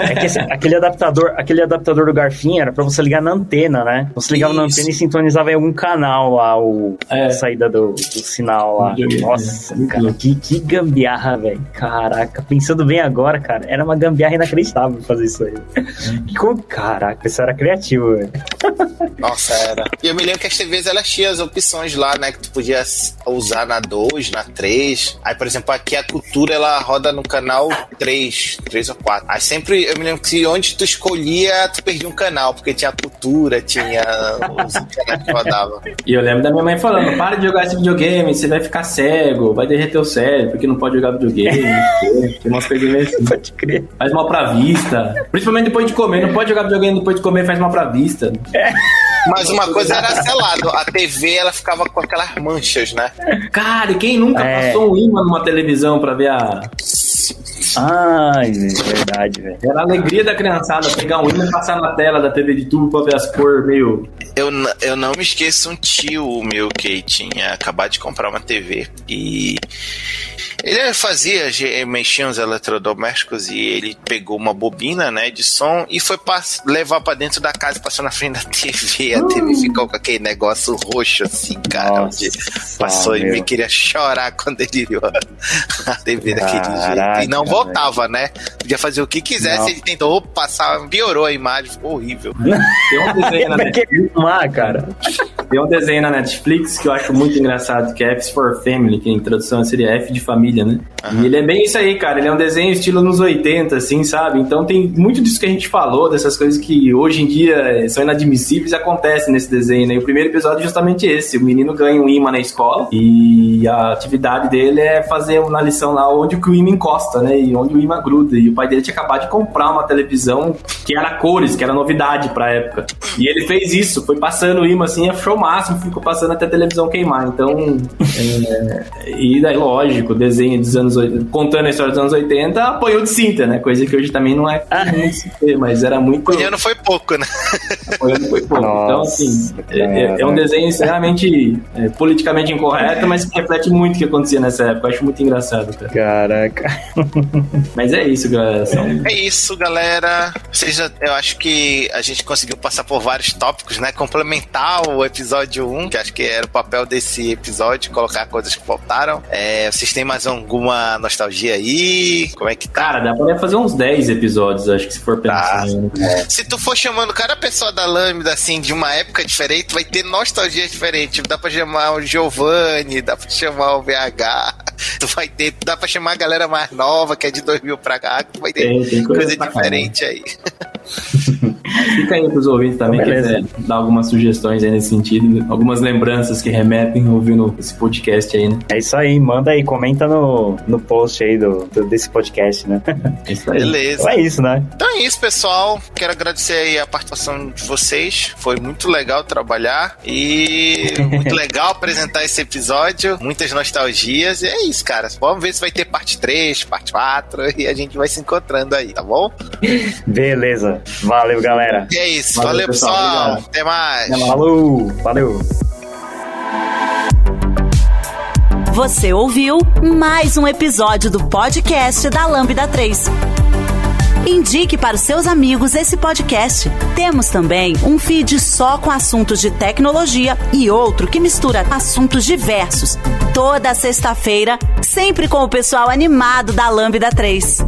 É que esse- aquele adaptador, aquele adaptador do garfinho era pra você ligar na antena, né? Você ligava na Isso. antena e sintonizava em algum canal lá, o, É. a saída do, do sinal lá. Videogame, Nossa, né? cara, que, que gambiarra, velho. Caraca, pensando bem agora, cara, era uma gambiarra inacreditável fazer isso aí. Como- Caraca, isso era criativo, velho. Nossa, era. E eu me lembro que as TVs elas tinham as opções lá, né? Que tu podia usar na 2, na 3. Aí, por exemplo, aqui a cultura ela roda no canal 3, 3 ou 4. Aí sempre, eu me lembro que onde tu escolhia, tu perdia um canal, porque tinha cultura, tinha os canais que rodava. E eu lembro da minha mãe falando: para de jogar esse videogame, você vai ficar cego, vai derreter o cérebro, porque não pode jogar videogame. Tem umas coisas assim. Pode crer. Faz mal pra vista. Principalmente depois de comer. Não pode jogar videogame depois de comer, faz mal pra vista. Mas uma coisa era selado, a TV ela ficava com aquelas manchas, né? Cara, e quem nunca É. passou um imã numa televisão pra ver a. Ai, velho, verdade, velho. Era a alegria da criançada pegar um imã e passar na tela da TV de tubo pra ver as cores meio. Eu, eu não me esqueço um tio meu que tinha acabado de comprar uma TV e ele fazia, ge- mexia uns eletrodomésticos e ele pegou uma bobina, né, de som e foi levar pra dentro da casa e passou na frente da TV. A TV ficou com aquele negócio roxo assim, cara, Nossa, onde passou e meu. me queria chorar quando ele viu a TV daquele Caraca, jeito. E não voltava, né? Podia fazer o que quisesse, Não. ele tentou passar, piorou a imagem, ficou horrível. Tem um desenho na Netflix, filmar, cara? tem um desenho na Netflix que eu acho muito engraçado, que é F for Family, que em tradução seria F de família, né? E ele é bem isso aí, cara. Ele é um desenho estilo nos 80, assim, sabe? Então tem muito disso que a gente falou, dessas coisas que hoje em dia são inadmissíveis, acontecem nesse desenho, né? E o primeiro episódio é justamente esse. O menino ganha um imã na escola e a atividade dele é fazer na lição lá onde o imã encosta, né? E onde o imã gruda. E o pai dele tinha acabado de comprar uma televisão que era cores, que era novidade pra época. E ele fez isso, foi passando o imã assim, achou o máximo, ficou passando até a televisão queimar. Então, é, e daí, lógico, desenho dos anos 80, contando a história dos anos 80, apanhou de cinta, né? Coisa que hoje também não é muito se ter, mas era muito. Não foi pouco, né? apanhando foi pouco. Então, Nossa, assim, é, é- é um desenho extremamente é, politicamente incorreto, mas que reflete muito o que acontecia nessa época. Eu acho muito engraçado, cara. Caraca. Mas é isso, galera. São É isso, galera. Seja, eu acho que a gente conseguiu passar por vários tópicos, né? Complementar o episódio 1, que acho que era o papel desse episódio, colocar coisas que faltaram. É, vocês têm mais alguma nostalgia aí? Como é que tá? Cara, dá pra fazer uns 10 episódios, acho que se for Tá. pensar. né? Se tu for chamando cada pessoa da Lambda, assim, de uma época diferente, vai ter nostalgia diferente. Tipo, Dá pra chamar o Giovanni, dá pra chamar o VH, tu vai ter, dá pra chamar a galera mais nova, que é de 2000 pra cá, tu vai ter Tem, tem coisa, coisa diferente aí. Fica aí pros ouvintes também, Então, quiser dar algumas sugestões aí nesse sentido, algumas lembranças que remetem ouvindo esse podcast aí, né? É isso aí, manda aí, comenta no, no post aí do, do- desse podcast, né? É isso aí. Beleza. Então é isso, né? Então é isso, pessoal. Quero agradecer aí a participação de vocês. Foi muito legal trabalhar e muito legal apresentar esse episódio. Muitas nostalgias. E é isso, cara. Vamos ver se vai ter parte 3, parte 4 e a gente vai se encontrando aí, tá bom? Beleza. Valeu, galera. E é isso. Valeu, Valeu, pessoal. pessoal. Obrigado. Até mais. Até mais. Falou. Valeu. Você ouviu mais um episódio do podcast da Lambda 3. Indique para os seus amigos esse podcast. Temos também um feed só com assuntos de tecnologia e outro que mistura assuntos diversos. Toda sexta-feira, sempre com o pessoal animado da Lambda 3.